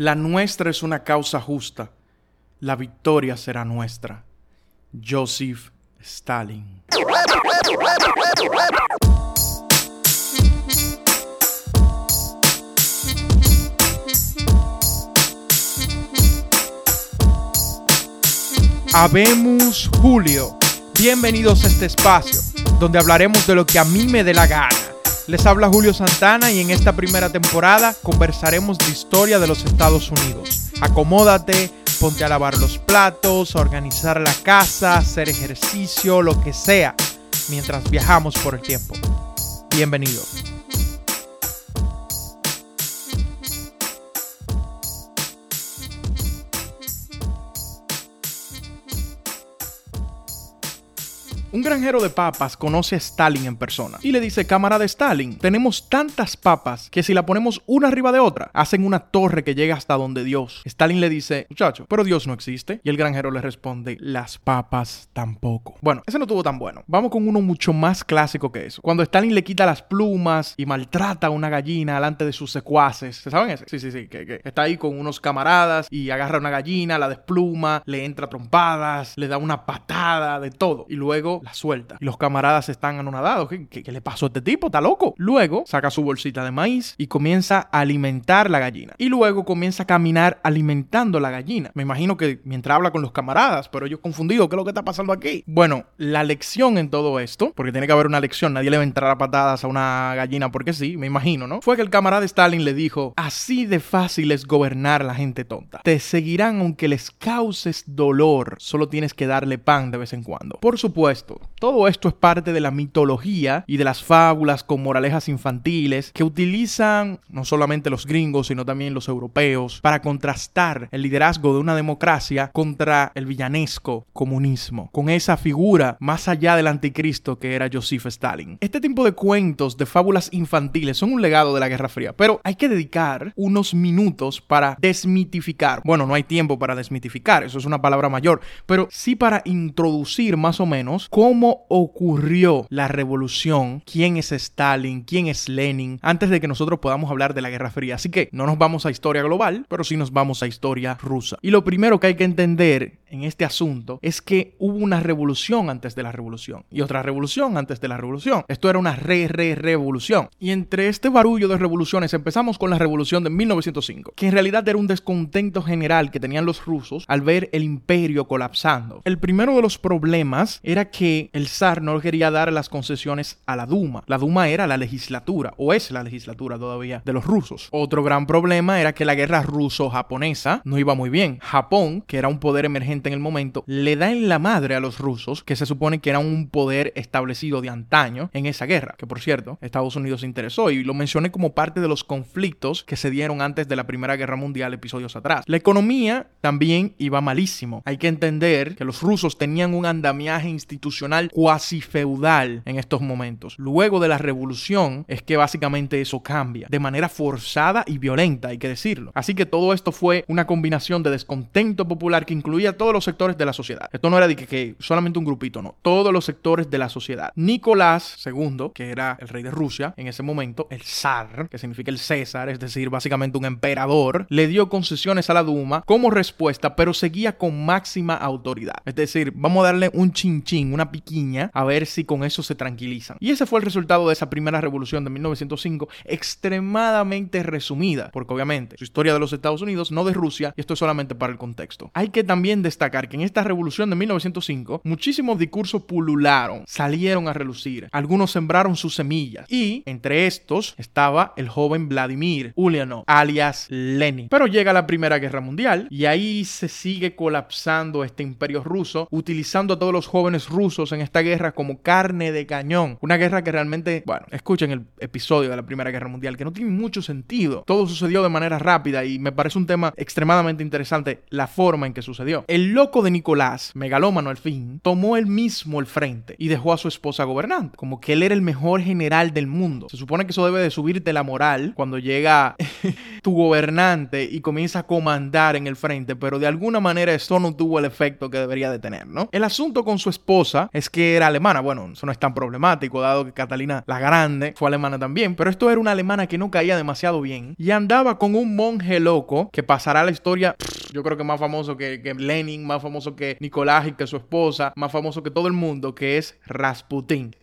La nuestra es una causa justa. La victoria será nuestra. Joseph Stalin. Habemos Julio. Bienvenidos a este espacio, donde hablaremos de lo que a mí me dé la gana. Les habla Julio Santana y en esta primera temporada conversaremos de historia de los Estados Unidos. Acomódate, ponte a lavar los platos, a organizar la casa, hacer ejercicio, lo que sea, mientras viajamos por el tiempo. Bienvenido. Un granjero de papas conoce a Stalin en persona y le dice, camarada Stalin, tenemos tantas papas que si la ponemos una arriba de otra, hacen una torre que llega hasta donde Dios. Stalin le dice, muchacho, pero Dios no existe. Y el granjero le responde, las papas tampoco. Bueno, ese no tuvo tan bueno. Vamos con uno mucho más clásico que eso. Cuando Stalin le quita las plumas y maltrata a una gallina delante de sus secuaces. ¿Se saben ese? Sí, sí, sí. Que, que está ahí con unos camaradas y agarra una gallina, la despluma, le entra trompadas, le da una patada de todo. Y luego la suelta. Y los camaradas están anonadados. ¿Qué, ¿Qué, le pasó a este tipo? ¿Está loco? Luego saca su bolsita de maíz y comienza a alimentar la gallina. Y luego comienza a caminar alimentando la gallina. Me imagino que mientras habla con los camaradas, pero yo confundido, ¿qué es lo que está pasando aquí? Bueno, la lección en todo esto, porque tiene que haber una lección, nadie le va a entrar a patadas a una gallina porque sí, me imagino, ¿no? Fue que el camarada Stalin le dijo, así de fácil es gobernar a la gente tonta. Te seguirán aunque les causes dolor, solo tienes que darle pan de vez en cuando. Por supuesto, todo esto es parte de la mitología y de las fábulas con moralejas infantiles que utilizan no solamente los gringos, sino también los europeos para contrastar el liderazgo de una democracia contra el villanesco comunismo, con esa figura más allá del anticristo que era Joseph Stalin. Este tipo de cuentos, de fábulas infantiles, son un legado de la Guerra Fría, pero hay que dedicar unos minutos para desmitificar. Bueno, no hay tiempo para desmitificar, eso es una palabra mayor, pero sí para introducir más o menos cómo ocurrió la revolución, quién es Stalin, quién es Lenin, antes de que nosotros podamos hablar de la Guerra Fría. Así que no nos vamos a historia global, pero sí nos vamos a historia rusa. Y lo primero que hay que entender en este asunto es que hubo una revolución antes de la revolución y otra revolución antes de la revolución. Esto era una re, re, revolución. Y entre este barullo de revoluciones empezamos con la revolución de 1905, que en realidad era un descontento general que tenían los rusos al ver el imperio colapsando. El primero de los problemas era que el zar no quería dar las concesiones a la Duma. La Duma era la legislatura, o es la legislatura todavía, de los rusos. Otro gran problema era que la guerra ruso-japonesa no iba muy bien. Japón, que era un poder emergente en el momento, le da en la madre a los rusos, que se supone que era un poder establecido de antaño en esa guerra, que por cierto, Estados Unidos se interesó y lo mencioné como parte de los conflictos que se dieron antes de la Primera Guerra Mundial episodios atrás. La economía también iba malísimo. Hay que entender que los rusos tenían un andamiaje institucional cuasi feudal en estos momentos. Luego de la revolución es que básicamente eso cambia, de manera forzada y violenta, hay que decirlo. Así que todo esto fue una combinación de descontento popular que incluía todos los sectores de la sociedad. Esto no era de que, que, solamente un grupito, no. Todos los sectores de la sociedad. Nicolás II, que era el rey de Rusia en ese momento, el zar, que significa el César, es decir, básicamente un emperador, le dio concesiones a la Duma como respuesta, pero seguía con máxima autoridad. Es decir, vamos a darle un chinchín, una a ver si con eso se tranquilizan. Y ese fue el resultado de esa primera revolución de 1905, extremadamente resumida, porque obviamente su historia de los Estados Unidos, no de Rusia, y esto es solamente para el contexto. Hay que también destacar que en esta revolución de 1905 muchísimos discursos pulularon, salieron a relucir, algunos sembraron sus semillas y entre estos estaba el joven Vladimir Ulyanov, alias Lenin. Pero llega la Primera Guerra Mundial y ahí se sigue colapsando este imperio ruso, utilizando a todos los jóvenes rusos en esta guerra como carne de cañón. Una guerra que realmente, bueno, escuchen el episodio de la Primera Guerra Mundial, que no tiene mucho sentido. Todo sucedió de manera rápida y me parece un tema extremadamente interesante la forma en que sucedió. El loco de Nicolás, megalómano al fin, tomó él mismo el frente y dejó a su esposa gobernando, como que él era el mejor general del mundo. Se supone que eso debe de subirte la moral cuando llega tu gobernante y comienza a comandar en el frente, pero de alguna manera esto no tuvo el efecto que debería de tener, ¿no? El asunto con su esposa es que era alemana, bueno, eso no es tan problemático, dado que Catalina la Grande fue alemana también, pero esto era una alemana que no caía demasiado bien y andaba con un monje loco que pasará la historia, yo creo que más famoso que, que Lenin, más famoso que Nicolás y que su esposa, más famoso que todo el mundo, que es Rasputin.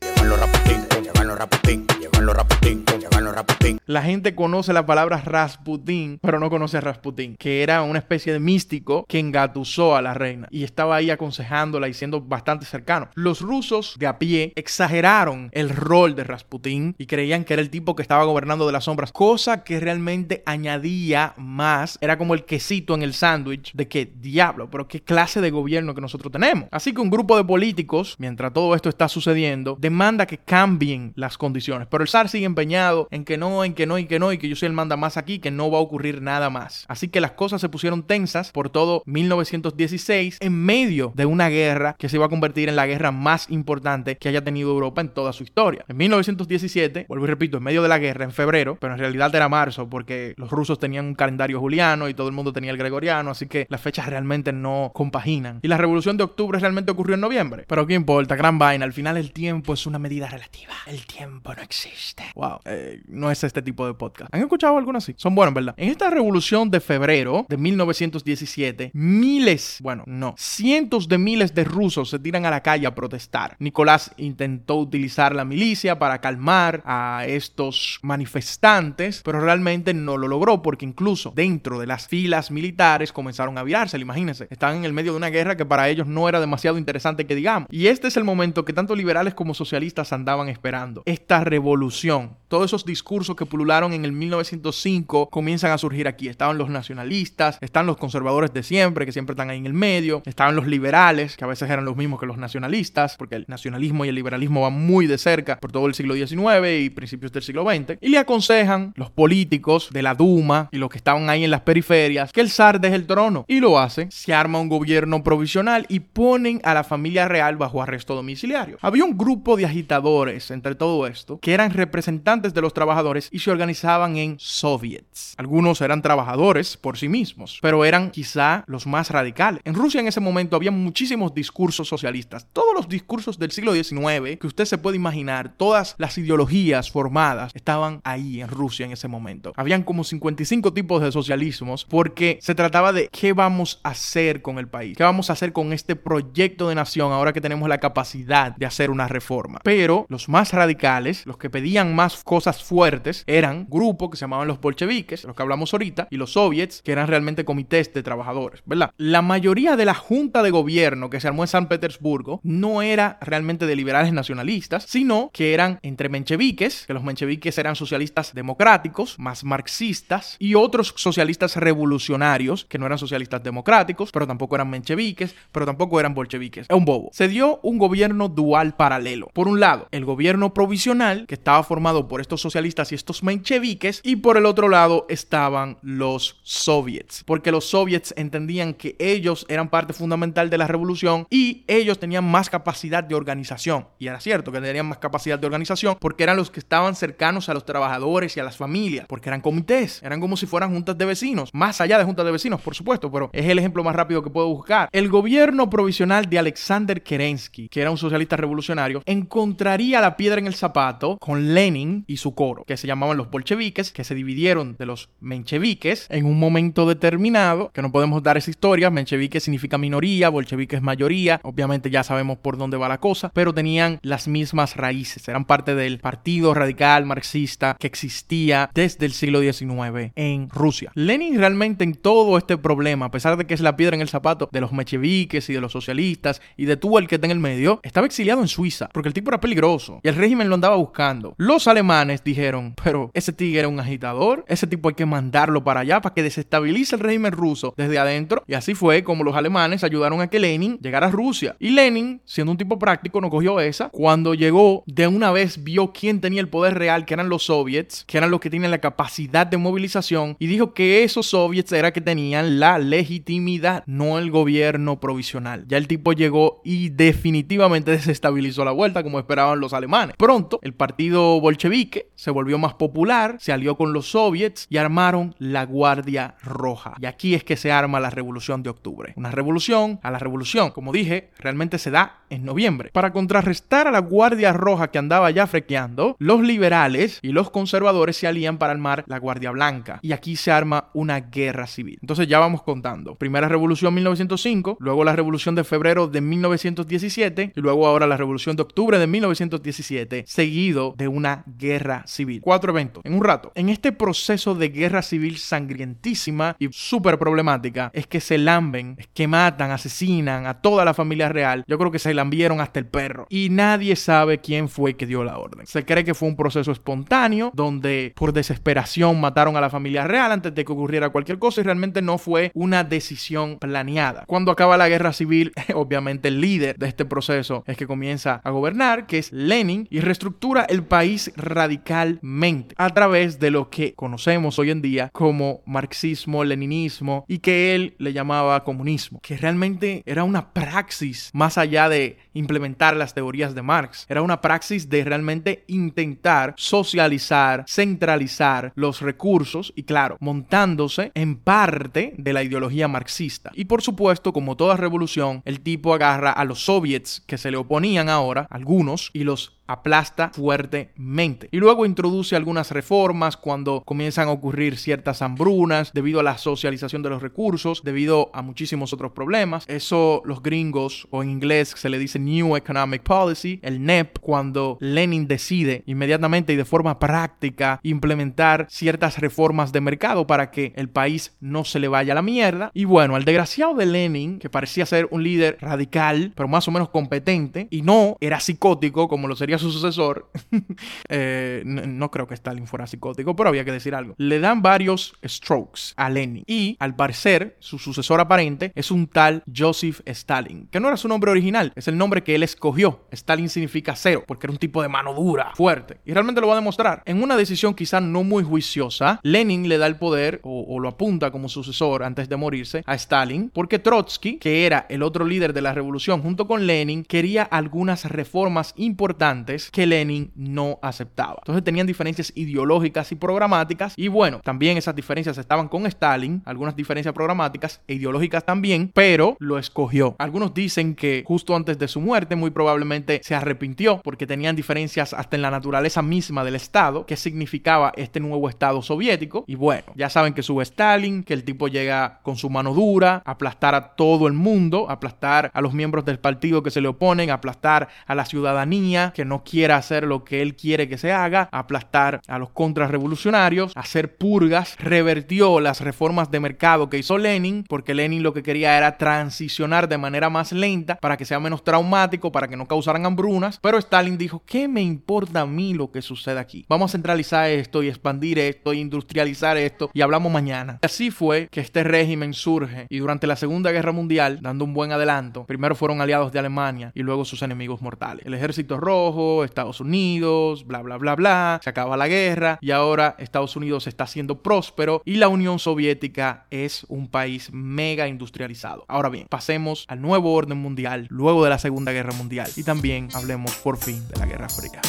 La gente conoce la palabra Rasputin, pero no conoce a Rasputin, que era una especie de místico que engatusó a la reina y estaba ahí aconsejándola y siendo bastante cercano. Los rusos de a pie exageraron el rol de Rasputin y creían que era el tipo que estaba gobernando de las sombras, cosa que realmente añadía más, era como el quesito en el sándwich de que diablo, pero qué clase de gobierno que nosotros tenemos. Así que un grupo de políticos, mientras todo esto está sucediendo, demanda que cambien las condiciones, pero el zar sigue empeñado en que no, en que no, y que no, y que yo soy el manda más aquí, que no va a ocurrir nada más. Así que las cosas se pusieron tensas por todo 1916 en medio de una guerra que se iba a convertir en la guerra más importante que haya tenido Europa en toda su historia. En 1917, vuelvo y repito, en medio de la guerra, en febrero, pero en realidad era marzo porque los rusos tenían un calendario juliano y todo el mundo tenía el gregoriano, así que las fechas realmente no compaginan. Y la revolución de octubre realmente ocurrió en noviembre. Pero qué importa, gran vaina, al final el tiempo es una medida relativa. El tiempo no existe. Wow, eh, no es este tipo de podcast. ¿Han escuchado alguno así? Son buenos, ¿verdad? En esta revolución de febrero de 1917, miles, bueno, no, cientos de miles de rusos se tiran a la calle a protestar. Nicolás intentó utilizar la milicia para calmar a estos manifestantes, pero realmente no lo logró porque incluso dentro de las filas militares comenzaron a virarse, imagínense. Estaban en el medio de una guerra que para ellos no era demasiado interesante que digamos. Y este es el momento que tanto liberales como socialistas andaban esperando. Esta revolución, todos esos discursos que pulularon en el 1905 comienzan a surgir aquí. Estaban los nacionalistas, están los conservadores de siempre, que siempre están ahí en el medio, estaban los liberales, que a veces eran los mismos que los nacionalistas, porque el nacionalismo y el liberalismo van muy de cerca por todo el siglo XIX y principios del siglo XX, y le aconsejan los políticos de la Duma y los que estaban ahí en las periferias que el zar deje el trono. Y lo hace, se arma un gobierno provisional y ponen a la familia real bajo arresto domiciliario. Había un grupo de agitadores entre todo esto que eran representantes de los trabajadores y se organizaban en soviets. Algunos eran trabajadores por sí mismos, pero eran quizá los más radicales. En Rusia en ese momento había muchísimos discursos socialistas. Todos los discursos del siglo XIX que usted se puede imaginar, todas las ideologías formadas estaban ahí en Rusia en ese momento. Habían como 55 tipos de socialismos porque se trataba de qué vamos a hacer con el país, qué vamos a hacer con este proyecto de nación ahora que tenemos la capacidad de hacer una reforma. Pero los más radicales, los que pedían más cosas fuertes, eran grupos que se llamaban los bolcheviques, los que hablamos ahorita, y los soviets, que eran realmente comités de trabajadores, ¿verdad? La mayoría de la junta de gobierno que se armó en San Petersburgo no era realmente de liberales nacionalistas, sino que eran entre mencheviques, que los mencheviques eran socialistas democráticos, más marxistas, y otros socialistas revolucionarios, que no eran socialistas democráticos, pero tampoco eran mencheviques, pero tampoco eran bolcheviques. Es un bobo. Se dio un gobierno dual paralelo. Por un lado, el gobierno provisional, que estaba formado por estos socialistas y estos mencheviques, y por el otro lado estaban los soviets, porque los soviets entendían que ellos eran parte fundamental de la revolución y ellos tenían más capacidad de organización. Y era cierto que tenían más capacidad de organización porque eran los que estaban cercanos a los trabajadores y a las familias, porque eran comités, eran como si fueran juntas de vecinos, más allá de juntas de vecinos, por supuesto, pero es el ejemplo más rápido que puedo buscar. El gobierno provisional de Alexander Kerensky, que era un socialista revolucionario, encontraría la piedra en el zapato con Lenin y su coro, que se llamaban los bolcheviques, que se dividieron de los mencheviques en un momento determinado, que no podemos dar esa historia, menchevique significa minoría, bolchevique es mayoría, obviamente ya sabemos por dónde va la cosa, pero tenían las mismas raíces, eran parte del partido radical marxista que existía desde el siglo XIX en Rusia. Lenin realmente en todo este problema, a pesar de que es la piedra en el zapato de los mencheviques y de los socialistas y de tú el que está en el medio, estaba exiliado en Suiza porque el tipo era peligroso y el régimen lo andaba buscando. Los alemanes dijeron, pero ese tigre era un agitador, ese tipo hay que mandarlo para allá para que desestabilice el régimen ruso desde adentro y así fue como los alemanes ayudaron a que Lenin llegara a Rusia. Y Lenin, siendo un tipo práctico, no cogió esa. Cuando llegó, de una vez vio quién tenía el poder real, que eran los soviets, que eran los que tienen la capacidad de movilización, y dijo que esos soviets era que tenían la legitimidad, no el gobierno provisional. Ya el tipo llegó y definitivamente desestabilizó la vuelta como esperaban los alemanes. Pronto, el partido bolchevique se volvió más popular, se alió con los soviets y armaron la Guardia Roja. Y aquí es que se arma la Revolución de Octubre. Una revolución a la revolución, como dije, realmente se da en noviembre. Para contrarrestar a la Guardia Roja que andaba ya frequeando, los liberales y los conservadores se alían para armar la Guardia Blanca. Y aquí se arma una guerra civil. Entonces ya vamos contando. Primera revolución 1905, luego la revolución de febrero de 1917 y luego ahora la revolución de octubre de 1917, seguido de una guerra civil. Cuatro eventos en un rato. En este proceso de guerra civil sangrientísima y súper problemática es que se lamben, es que matan, asesinan a toda la familia real. Yo creo que se lambieron hasta el perro. Y nadie sabe quién fue que dio la orden. Se cree que fue un proceso espontáneo donde por desesperación mataron a la familia real antes de que ocurriera cualquier cosa y realmente no fue una decisión planeada. Cuando acaba la guerra civil, obviamente el líder de este proceso es que comienza a gobernar, que es Lenin, y reestructura el país radicalmente a través de lo que conocemos hoy en día como marxismo, leninismo y que él le llamaba comunismo, que realmente era una praxis más allá de implementar las teorías de Marx, era una praxis de realmente intentar socializar, centralizar los recursos y claro, montándose en parte de la ideología marxista. Y por supuesto, como toda revolución, el tipo agarra a los soviets que se le oponían ahora, algunos, y los aplasta fuertemente. Y luego introduce algunas reformas cuando comienzan a ocurrir ciertas hambrunas debido a la socialización de los recursos, debido a muchísimos otros problemas. Eso los gringos o en inglés se le dice New Economic Policy, el NEP, cuando Lenin decide inmediatamente y de forma práctica implementar ciertas reformas de mercado para que el país no se le vaya a la mierda. Y bueno, al desgraciado de Lenin, que parecía ser un líder radical, pero más o menos competente, y no era psicótico como lo sería su sucesor, eh, no, creo que Stalin fuera psicótico, pero había que decir algo. Le dan varios strokes a Lenin y al parecer su sucesor aparente es un tal Joseph Stalin, que no era su nombre original, es el nombre que él escogió. Stalin significa cero, porque era un tipo de mano dura, fuerte. Y realmente lo va a demostrar. En una decisión quizá no muy juiciosa, Lenin le da el poder o, o lo apunta como sucesor antes de morirse a Stalin, porque Trotsky, que era el otro líder de la revolución junto con Lenin, quería algunas reformas importantes que Lenin no aceptaba. Entonces tenían diferencias ideológicas y programáticas y bueno, también esas diferencias estaban con Stalin, algunas diferencias programáticas e ideológicas también, pero lo escogió. Algunos dicen que justo antes de su muerte muy probablemente se arrepintió porque tenían diferencias hasta en la naturaleza misma del Estado, que significaba este nuevo Estado soviético y bueno, ya saben que sube Stalin, que el tipo llega con su mano dura, aplastar a todo el mundo, aplastar a los miembros del partido que se le oponen, aplastar a la ciudadanía que no quiera hacer lo que él quiere que se haga, aplastar a los contrarrevolucionarios, hacer purgas, revertió las reformas de mercado que hizo Lenin, porque Lenin lo que quería era transicionar de manera más lenta para que sea menos traumático, para que no causaran hambrunas, pero Stalin dijo, ¿qué me importa a mí lo que sucede aquí? Vamos a centralizar esto y expandir esto e industrializar esto y hablamos mañana. Así fue que este régimen surge y durante la Segunda Guerra Mundial, dando un buen adelanto, primero fueron aliados de Alemania y luego sus enemigos mortales. El ejército rojo, Estados Unidos, bla, bla, bla, bla, se acaba la guerra y ahora Estados Unidos está siendo próspero y la Unión Soviética es un país mega industrializado. Ahora bien, pasemos al nuevo orden mundial luego de la Segunda Guerra Mundial y también hablemos por fin de la Guerra Fría.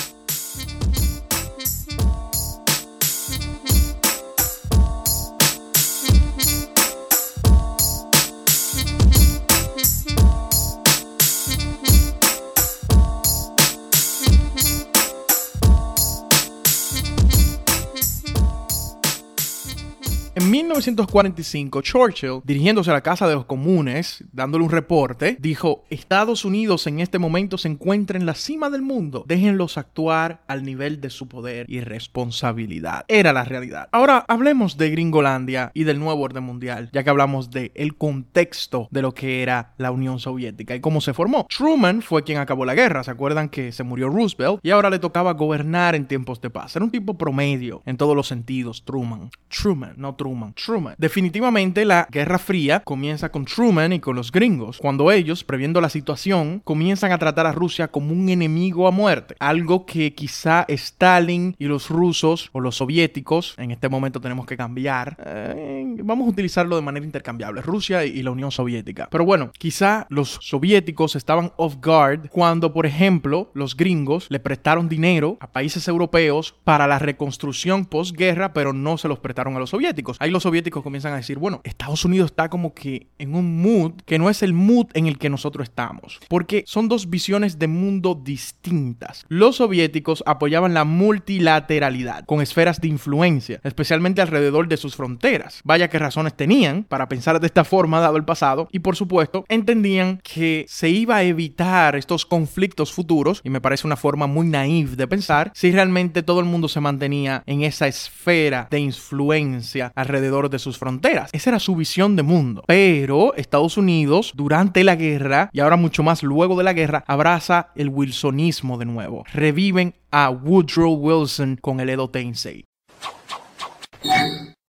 1945, Churchill, dirigiéndose a la Casa de los Comunes, dándole un reporte, dijo, Estados Unidos en este momento se encuentra en la cima del mundo, déjenlos actuar al nivel de su poder y responsabilidad. Era la realidad. Ahora hablemos de Gringolandia y del nuevo orden mundial, ya que hablamos del el contexto de lo que era la Unión Soviética y cómo se formó. Truman fue quien acabó la guerra, ¿se acuerdan que se murió Roosevelt? Y ahora le tocaba gobernar en tiempos de paz. Era un tipo promedio en todos los sentidos, Truman. Truman, no Truman. Truman. Definitivamente la Guerra Fría comienza con Truman y con los gringos, cuando ellos, previendo la situación, comienzan a tratar a Rusia como un enemigo a muerte, algo que quizá Stalin y los rusos o los soviéticos, en este momento tenemos que cambiar, eh, vamos a utilizarlo de manera intercambiable, Rusia y la Unión Soviética. Pero bueno, quizá los soviéticos estaban off guard cuando, por ejemplo, los gringos le prestaron dinero a países europeos para la reconstrucción postguerra, pero no se los prestaron a los soviéticos. Ahí los soviéticos comienzan a decir, bueno, Estados Unidos está como que en un mood que no es el mood en el que nosotros estamos, porque son dos visiones de mundo distintas. Los soviéticos apoyaban la multilateralidad con esferas de influencia, especialmente alrededor de sus fronteras. Vaya que razones tenían para pensar de esta forma dado el pasado y por supuesto entendían que se iba a evitar estos conflictos futuros y me parece una forma muy naive de pensar si realmente todo el mundo se mantenía en esa esfera de influencia alrededor de sus fronteras. Esa era su visión de mundo. Pero Estados Unidos durante la guerra y ahora mucho más luego de la guerra abraza el wilsonismo de nuevo. Reviven a Woodrow Wilson con el Edo Tensei.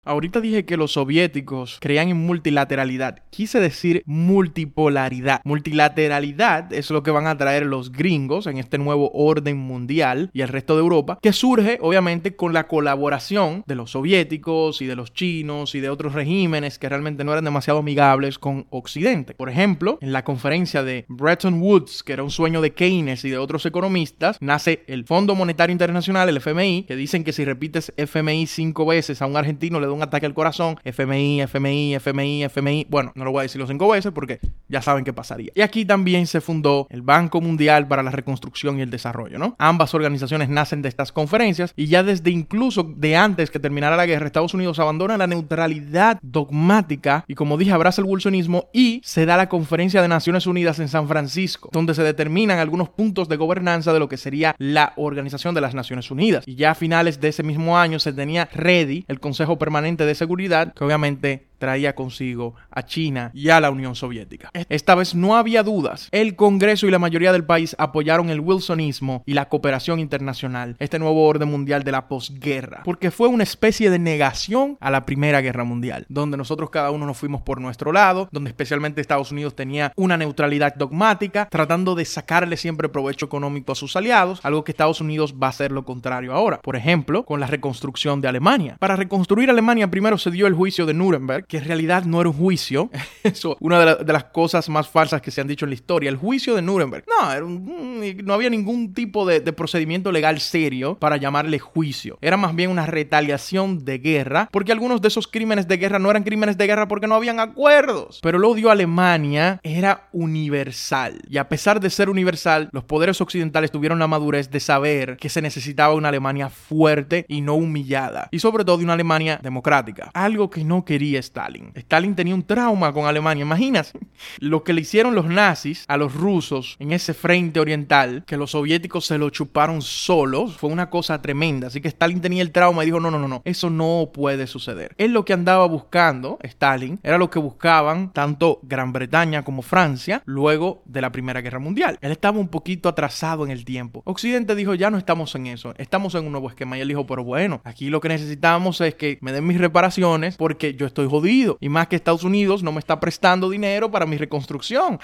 Ahorita dije que los soviéticos creían en multilateralidad. Quise decir multipolaridad. Multilateralidad es lo que van a traer los gringos en este nuevo orden mundial y el resto de Europa, que surge obviamente con la colaboración de los soviéticos y de los chinos y de otros regímenes que realmente no eran demasiado amigables con Occidente. Por ejemplo, en la conferencia de Bretton Woods, que era un sueño de Keynes y de otros economistas, nace el Fondo Monetario Internacional, el FMI, que dicen que si repites FMI cinco veces a un argentino le da un ataque al corazón, FMI, FMI, FMI, FMI. Bueno, no lo voy a decir los cinco veces porque ya saben qué pasaría. Y aquí también se fundó el Banco Mundial para la Reconstrucción y el Desarrollo, ¿no? Ambas organizaciones nacen de estas conferencias y ya desde incluso de antes que terminara la guerra, Estados Unidos abandona la neutralidad dogmática y como dije, abraza el bolsonismo y se da la conferencia de Naciones Unidas en San Francisco, donde se determinan algunos puntos de gobernanza de lo que sería la Organización de las Naciones Unidas. Y ya a finales de ese mismo año se tenía ready el Consejo Permanente de seguridad que obviamente traía consigo a China y a la Unión Soviética. Esta vez no había dudas. El Congreso y la mayoría del país apoyaron el wilsonismo y la cooperación internacional, este nuevo orden mundial de la posguerra, porque fue una especie de negación a la Primera Guerra Mundial, donde nosotros cada uno nos fuimos por nuestro lado, donde especialmente Estados Unidos tenía una neutralidad dogmática, tratando de sacarle siempre provecho económico a sus aliados, algo que Estados Unidos va a hacer lo contrario ahora. Por ejemplo, con la reconstrucción de Alemania. Para reconstruir Alemania primero se dio el juicio de Nuremberg, que en realidad no era un juicio. Eso, una de, las cosas más falsas que se han dicho en la historia. El juicio de Nuremberg. No, era no había ningún tipo de, de, procedimiento legal serio para llamarle juicio. Era más bien una retaliación de guerra, porque algunos de esos crímenes de guerra no eran crímenes de guerra porque no habían acuerdos. Pero el odio a Alemania era universal. Y a pesar de ser universal, los poderes occidentales tuvieron la madurez de saber que se necesitaba una Alemania fuerte y no humillada. Y sobre todo una Alemania democrática. Algo que no quería estar Stalin. tenía un trauma con Alemania. Imaginas lo que le hicieron los nazis a los rusos en ese frente oriental, que los soviéticos se lo chuparon solos. Fue una cosa tremenda. Así que Stalin tenía el trauma y dijo, no, no, no, no, eso no puede suceder. Él lo que andaba buscando, Stalin, era lo que buscaban tanto Gran Bretaña como Francia luego de la Primera Guerra Mundial. Él estaba un poquito atrasado en el tiempo. Occidente dijo, ya no estamos en eso, estamos en un nuevo esquema. Y él dijo, pero bueno, aquí lo que necesitamos es que me den mis reparaciones porque yo estoy jodido y más que Estados Unidos no me está prestando dinero para mi reconstrucción.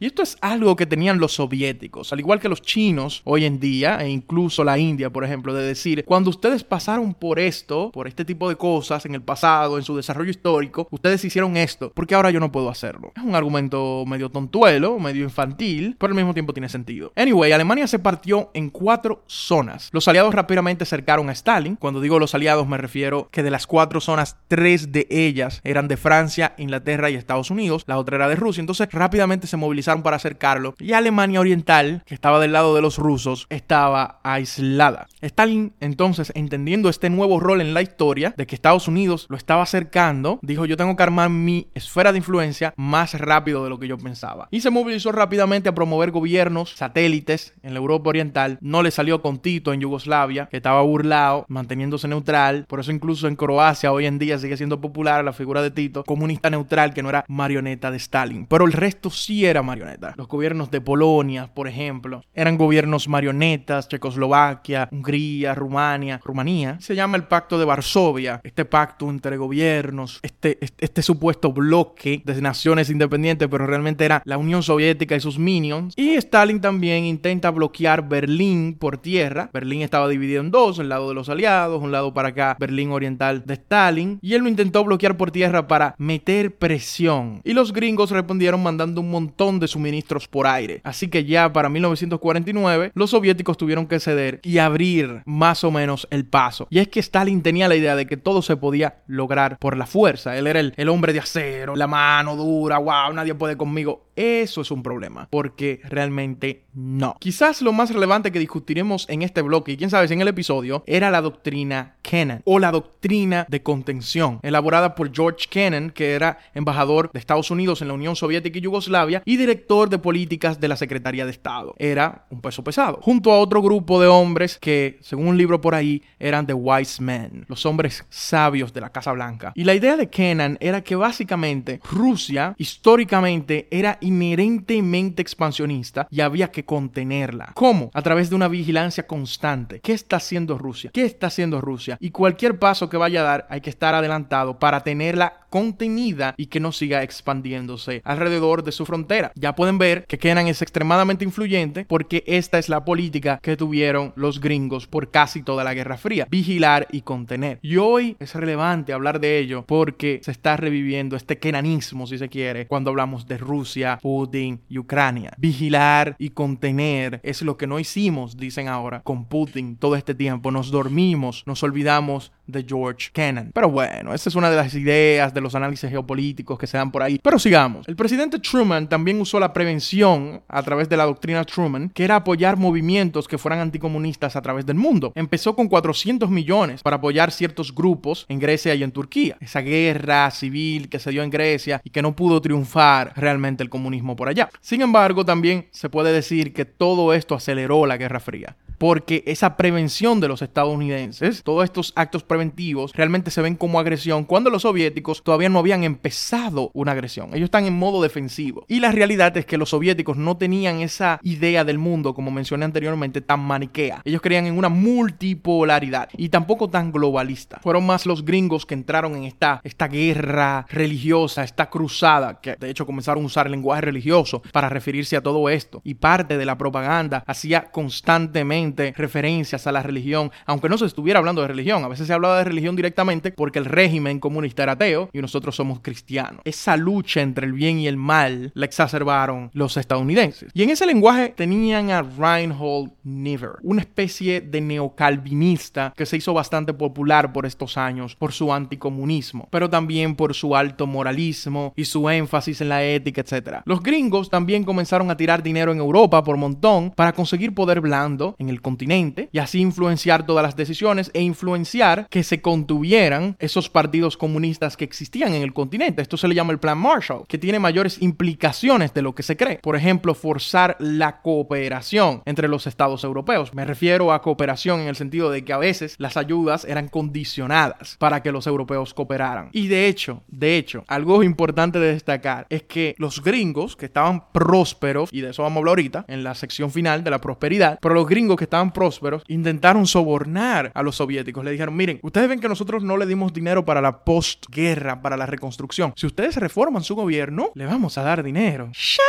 Y esto es algo que tenían los soviéticos, al igual que los chinos hoy en día, e incluso la India, por ejemplo, de decir, cuando ustedes pasaron por esto, por este tipo de cosas en el pasado, en su desarrollo histórico, ustedes hicieron esto, porque ahora yo no puedo hacerlo. Es un argumento medio tontuelo, medio infantil, pero al mismo tiempo tiene sentido. Anyway, Alemania se partió en cuatro zonas. Los aliados rápidamente cercaron a Stalin. Cuando digo los aliados me refiero que de las cuatro zonas, tres de ellas eran de Francia, Inglaterra y Estados Unidos, la otra era de Rusia. Entonces rápidamente se movilizaron para acercarlo y Alemania Oriental, que estaba del lado de los rusos, estaba aislada. Stalin entonces, entendiendo este nuevo rol en la historia de que Estados Unidos lo estaba acercando, dijo yo tengo que armar mi esfera de influencia más rápido de lo que yo pensaba. Y se movilizó rápidamente a promover gobiernos satélites en la Europa Oriental. No le salió con Tito en Yugoslavia, que estaba burlado, manteniéndose neutral. Por eso incluso en Croacia hoy en día sigue siendo popular la figura de Tito, comunista neutral que no era marioneta de Stalin, pero el resto sí era marioneta. Los gobiernos de Polonia, por ejemplo, eran gobiernos marionetas, Checoslovaquia, Hungría, Rumania, Rumanía. Se llama el Pacto de Varsovia, este pacto entre gobiernos, este, este, este supuesto bloque de naciones independientes, pero realmente era la Unión Soviética y sus minions. Y Stalin también intenta bloquear Berlín por tierra. Berlín estaba dividido en dos, el lado de los aliados, un lado para acá, Berlín Oriental de Stalin. Y él lo intentó bloquear por tierra para meter presión. Y los gringos respondieron mandando un montón de suministros por aire. Así que ya para 1949 los soviéticos tuvieron que ceder y abrir más o menos el paso. Y es que Stalin tenía la idea de que todo se podía lograr por la fuerza. Él era el, el hombre de acero, la mano dura, wow, nadie puede conmigo. Eso es un problema, porque realmente no. Quizás lo más relevante que discutiremos en este bloque, y quién sabe si en el episodio, era la doctrina Kennan, o la doctrina de contención, elaborada por George Kennan, que era embajador de Estados Unidos en la Unión Soviética y Yugoslavia y director de políticas de la Secretaría de Estado. Era un peso pesado, junto a otro grupo de hombres que, según un libro por ahí, eran The Wise Men, los hombres sabios de la Casa Blanca. Y la idea de Kennan era que básicamente Rusia históricamente era inherentemente expansionista y había que contenerla. ¿Cómo? A través de una vigilancia constante. ¿Qué está haciendo Rusia? ¿Qué está haciendo Rusia? Y cualquier paso que vaya a dar hay que estar adelantado para tenerla contenida y que no siga expandiéndose alrededor de su frontera. Ya pueden ver que Kenan es extremadamente influyente porque esta es la política que tuvieron los gringos por casi toda la Guerra Fría, vigilar y contener. Y hoy es relevante hablar de ello porque se está reviviendo este kenanismo, si se quiere, cuando hablamos de Rusia, Putin y Ucrania. Vigilar y contener es lo que no hicimos, dicen ahora, con Putin todo este tiempo. Nos dormimos, nos olvidamos de George Kennan. Pero bueno, esa es una de las ideas de los análisis geopolíticos que se dan por ahí. Pero sigamos. El presidente Truman también usó la prevención a través de la doctrina Truman, que era apoyar movimientos que fueran anticomunistas a través del mundo. Empezó con 400 millones para apoyar ciertos grupos en Grecia y en Turquía. Esa guerra civil que se dio en Grecia y que no pudo triunfar realmente el comunismo por allá. Sin embargo, también se puede decir que todo esto aceleró la Guerra Fría porque esa prevención de los estadounidenses, todos estos actos preventivos, realmente se ven como agresión cuando los soviéticos todavía no habían empezado una agresión. Ellos están en modo defensivo. Y la realidad es que los soviéticos no tenían esa idea del mundo, como mencioné anteriormente, tan maniquea. Ellos creían en una multipolaridad y tampoco tan globalista. Fueron más los gringos que entraron en esta, esta guerra religiosa, esta cruzada, que de hecho comenzaron a usar lenguaje religioso para referirse a todo esto. Y parte de la propaganda hacía constantemente referencias a la religión, aunque no se estuviera hablando de religión, a veces se hablaba de religión directamente porque el régimen comunista era ateo y nosotros somos cristianos. Esa lucha entre el bien y el mal la exacerbaron los estadounidenses. Y en ese lenguaje tenían a Reinhold Niebuhr, una especie de neocalvinista que se hizo bastante popular por estos años por su anticomunismo, pero también por su alto moralismo y su énfasis en la ética, etc. Los gringos también comenzaron a tirar dinero en Europa por montón para conseguir poder blando en el continente y así influenciar todas las decisiones e influenciar que se contuvieran esos partidos comunistas que existían en el continente. Esto se le llama el Plan Marshall, que tiene mayores implicaciones de lo que se cree. Por ejemplo, forzar la cooperación entre los estados europeos. Me refiero a cooperación en el sentido de que a veces las ayudas eran condicionadas para que los europeos cooperaran. Y de hecho, de hecho, algo importante de destacar es que los gringos que estaban prósperos, y de eso vamos a hablar ahorita en la sección final de la prosperidad, pero los gringos que estaban prósperos intentaron sobornar a los soviéticos. Le dijeron, miren, ustedes ven que nosotros no le dimos dinero para la postguerra, para la reconstrucción. Si ustedes reforman su gobierno, le vamos a dar dinero. ¡Sha!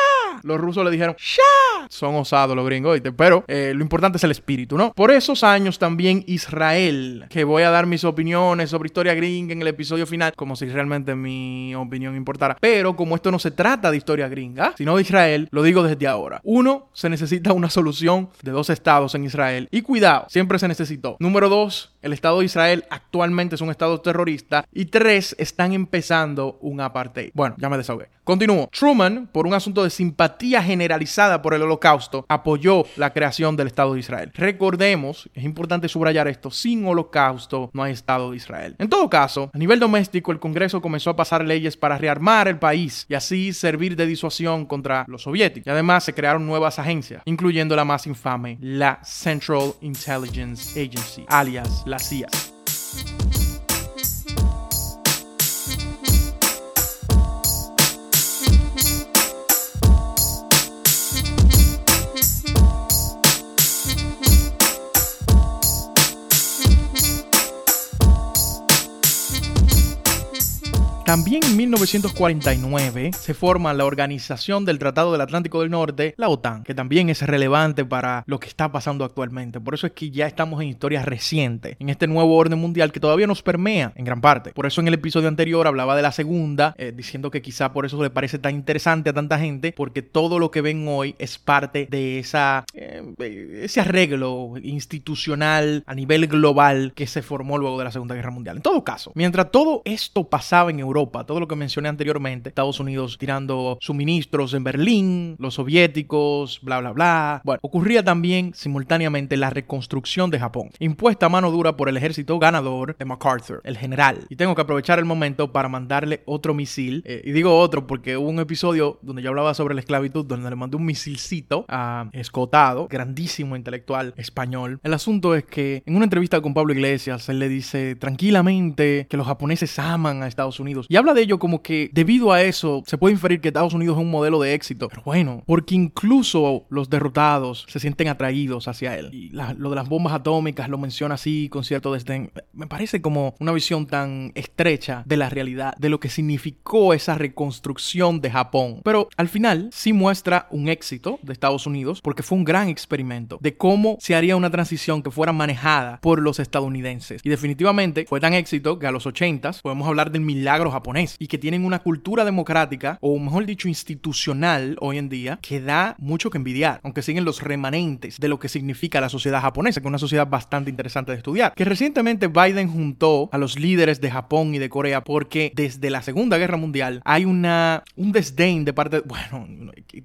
Los rusos le dijeron, ¡Sha! Son osados los gringos, pero eh, lo importante es el espíritu, ¿no? Por esos años también Israel, que voy a dar mis opiniones sobre historia gringa en el episodio final, como si realmente mi opinión importara. Pero como esto no se trata de historia gringa, sino de Israel, lo digo desde ahora. Uno, se necesita una solución de dos estados en Israel. Y cuidado, siempre se necesitó. Número dos, el Estado de Israel actualmente es un Estado terrorista. Y tres, están empezando un apartheid. Bueno, ya me desahogué. Continúo. Truman, por un asunto de simpatía generalizada por el holocausto, apoyó la creación del Estado de Israel. Recordemos, es importante subrayar esto, sin holocausto no hay Estado de Israel. En todo caso, a nivel doméstico, el Congreso comenzó a pasar leyes para rearmar el país y así servir de disuasión contra los soviéticos. Y además se crearon nuevas agencias, incluyendo la más infame, la Central Intelligence Agency, alias la CIA. También en 1949 se forma la Organización del Tratado del Atlántico del Norte, la OTAN, que también es relevante para lo que está pasando actualmente. Por eso es que ya estamos en historia reciente, en este nuevo orden mundial que todavía nos permea en gran parte. Por eso en el episodio anterior hablaba de la segunda, eh, diciendo que quizá por eso le parece tan interesante a tanta gente, porque todo lo que ven hoy es parte de esa, eh, ese arreglo institucional a nivel global que se formó luego de la Segunda Guerra Mundial. En todo caso, mientras todo esto pasaba en Europa, todo lo que mencioné anteriormente, Estados Unidos tirando suministros en Berlín, los soviéticos, bla, bla, bla. Bueno, ocurría también simultáneamente la reconstrucción de Japón, impuesta a mano dura por el ejército ganador de MacArthur, el general. Y tengo que aprovechar el momento para mandarle otro misil. Eh, y digo otro porque hubo un episodio donde yo hablaba sobre la esclavitud, donde le mandé un misilcito a Escotado, grandísimo intelectual español. El asunto es que en una entrevista con Pablo Iglesias, él le dice tranquilamente que los japoneses aman a Estados Unidos y habla de ello como que debido a eso se puede inferir que Estados Unidos es un modelo de éxito. Pero bueno, porque incluso los derrotados se sienten atraídos hacia él. Y lo de las bombas atómicas lo menciona así con cierto desdén. Me parece como una visión tan estrecha de la realidad, de lo que significó esa reconstrucción de Japón. Pero al final sí muestra un éxito de Estados Unidos porque fue un gran experimento de cómo se haría una transición que fuera manejada por los estadounidenses. Y definitivamente fue tan éxito que a los 80 podemos hablar del milagro japonés y que tienen una cultura democrática, o mejor dicho, institucional hoy en día, que da mucho que envidiar, aunque siguen los remanentes de lo que significa la sociedad japonesa, que es una sociedad bastante interesante de estudiar. Que recientemente Biden juntó a los líderes de Japón y de Corea porque desde la Segunda Guerra Mundial hay una, un desdén de parte, bueno,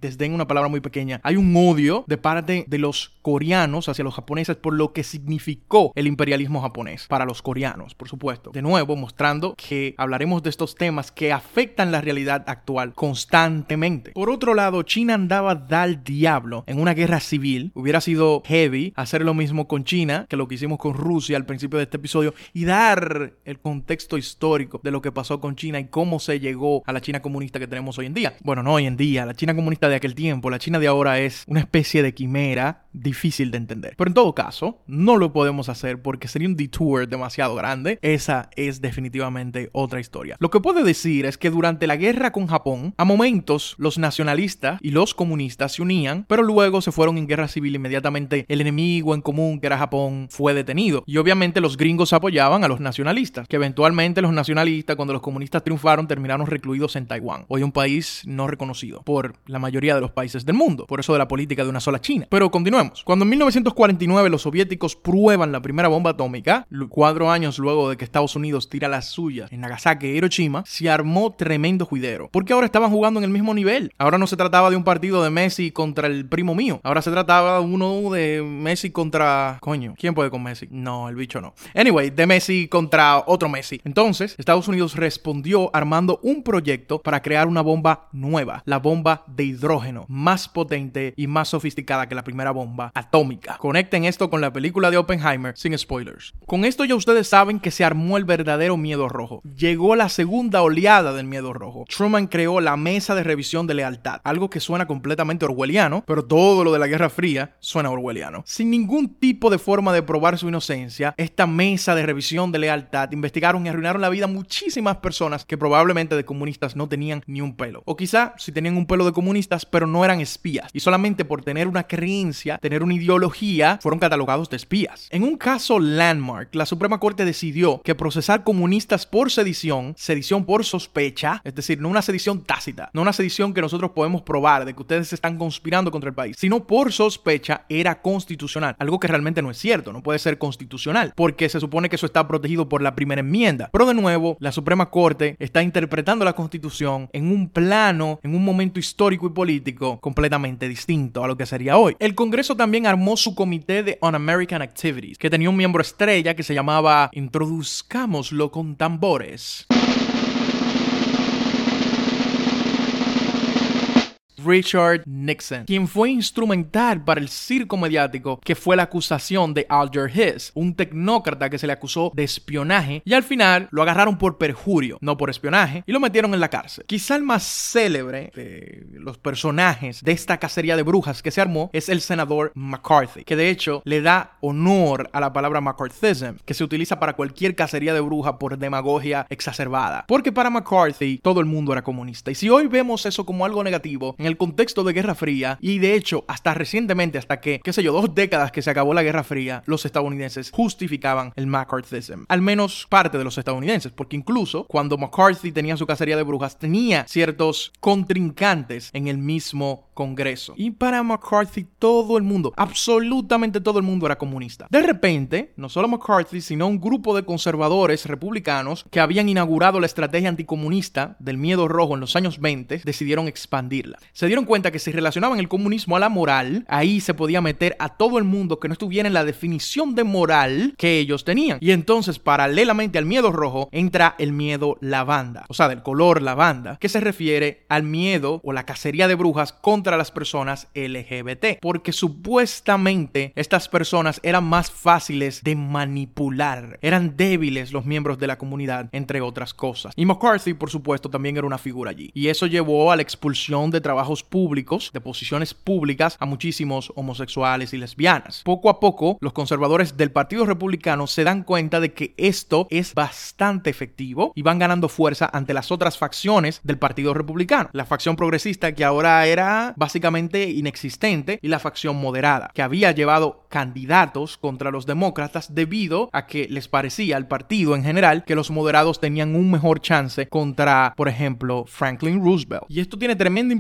desdén una palabra muy pequeña, hay un odio de parte de los coreanos hacia los japoneses por lo que significó el imperialismo japonés para los coreanos, por supuesto. De nuevo, mostrando que hablaremos de estos temas que afectan la realidad actual constantemente. Por otro lado, China andaba dal diablo en una guerra civil. Hubiera sido heavy hacer lo mismo con China que lo que hicimos con Rusia al principio de este episodio y dar el contexto histórico de lo que pasó con China y cómo se llegó a la China comunista que tenemos hoy en día. Bueno, no hoy en día, la China comunista de aquel tiempo, la China de ahora es una especie de quimera difícil de entender. Pero en todo caso, no lo podemos hacer porque sería un detour demasiado grande. Esa es definitivamente otra historia. Lo que puede decir es que durante la guerra con Japón, a momentos los nacionalistas y los comunistas se unían, pero luego se fueron en guerra civil inmediatamente. El enemigo en común, que era Japón, fue detenido. Y obviamente los gringos apoyaban a los nacionalistas, que eventualmente los nacionalistas, cuando los comunistas triunfaron, terminaron recluidos en Taiwán, hoy un país no reconocido por la mayoría de los países del mundo, por eso de la política de una sola China. Pero continuemos. Cuando en 1949 los soviéticos prueban la primera bomba atómica, cuatro años luego de que Estados Unidos tira las suyas en Nagasaki e Hiroshima, se armó tremendo juidero. Porque ahora estaban jugando en el mismo nivel. Ahora no se trataba de un partido de Messi contra el primo mío. Ahora se trataba uno de Messi contra. Coño, ¿quién puede con Messi? No, el bicho no. Anyway, de Messi contra otro Messi. Entonces, Estados Unidos respondió armando un proyecto para crear una bomba nueva, la bomba de hidrógeno, más potente y más sofisticada que la primera bomba atómica. Conecten esto con la película de Oppenheimer sin spoilers. Con esto ya ustedes saben que se armó el verdadero miedo rojo. Llegó la segunda oleada del miedo rojo. Truman creó la mesa de revisión de lealtad, algo que suena completamente orwelliano, pero todo lo de la Guerra Fría suena orwelliano. Sin ningún tipo de forma de probar su inocencia, esta mesa de revisión de lealtad investigaron y arruinaron la vida a muchísimas personas que probablemente de comunistas no tenían ni un pelo. O quizá si tenían un pelo de comunistas, pero no eran espías. Y solamente por tener una creencia, tener una ideología, fueron catalogados de espías. En un caso landmark, la Suprema Corte decidió que procesar comunistas por sedición, sedición por sospecha, es decir, no una sedición tácita, no una sedición que nosotros podemos probar de que ustedes están conspirando contra el país, sino por sospecha era constitucional, algo que realmente no es cierto, no puede ser constitucional, porque se supone que eso está protegido por la primera enmienda. Pero de nuevo, la Suprema Corte está interpretando la Constitución en un plano, en un momento histórico y político completamente distinto a lo que sería hoy. El Congreso también armó su comité de Un-American Activities, que tenía un miembro estrella que se llamaba Introduzcámoslo con tambores. Richard Nixon, quien fue instrumental para el circo mediático que fue la acusación de Alger Hiss, un tecnócrata que se le acusó de espionaje y al final lo agarraron por perjurio, no por espionaje, y lo metieron en la cárcel. Quizá el más célebre de los personajes de esta cacería de brujas que se armó es el senador McCarthy, que de hecho le da honor a la palabra McCarthyism, que se utiliza para cualquier cacería de brujas por demagogia exacerbada. Porque para McCarthy todo el mundo era comunista. Y si hoy vemos eso como algo negativo en el contexto de Guerra Fría, y de hecho hasta recientemente, hasta que, qué sé yo, dos décadas que se acabó la Guerra Fría, los estadounidenses justificaban el McCarthyism. Al menos parte de los estadounidenses, porque incluso cuando McCarthy tenía su cacería de brujas, tenía ciertos contrincantes en el mismo Congreso. Y para McCarthy todo el mundo, absolutamente todo el mundo era comunista. De repente, no solo McCarthy, sino un grupo de conservadores republicanos que habían inaugurado la estrategia anticomunista del miedo rojo en los años 20, decidieron expandirla. Se dieron cuenta que si relacionaban el comunismo a la moral, ahí se podía meter a todo el mundo que no estuviera en la definición de moral que ellos tenían. Y entonces, paralelamente al miedo rojo, entra el miedo lavanda, o sea, del color lavanda, que se refiere al miedo o la cacería de brujas contra las personas LGBT, porque supuestamente estas personas eran más fáciles de manipular, eran débiles los miembros de la comunidad, entre otras cosas. Y McCarthy, por supuesto, también era una figura allí. Y eso llevó a la expulsión de públicos, de posiciones públicas a muchísimos homosexuales y lesbianas. Poco a poco, los conservadores del Partido Republicano se dan cuenta de que esto es bastante efectivo y van ganando fuerza ante las otras facciones del Partido Republicano. La facción progresista que ahora era básicamente inexistente y la facción moderada, que había llevado candidatos contra los demócratas debido a que les parecía al partido en general que los moderados tenían un mejor chance contra, por ejemplo, Franklin Roosevelt. Y esto tiene tremendas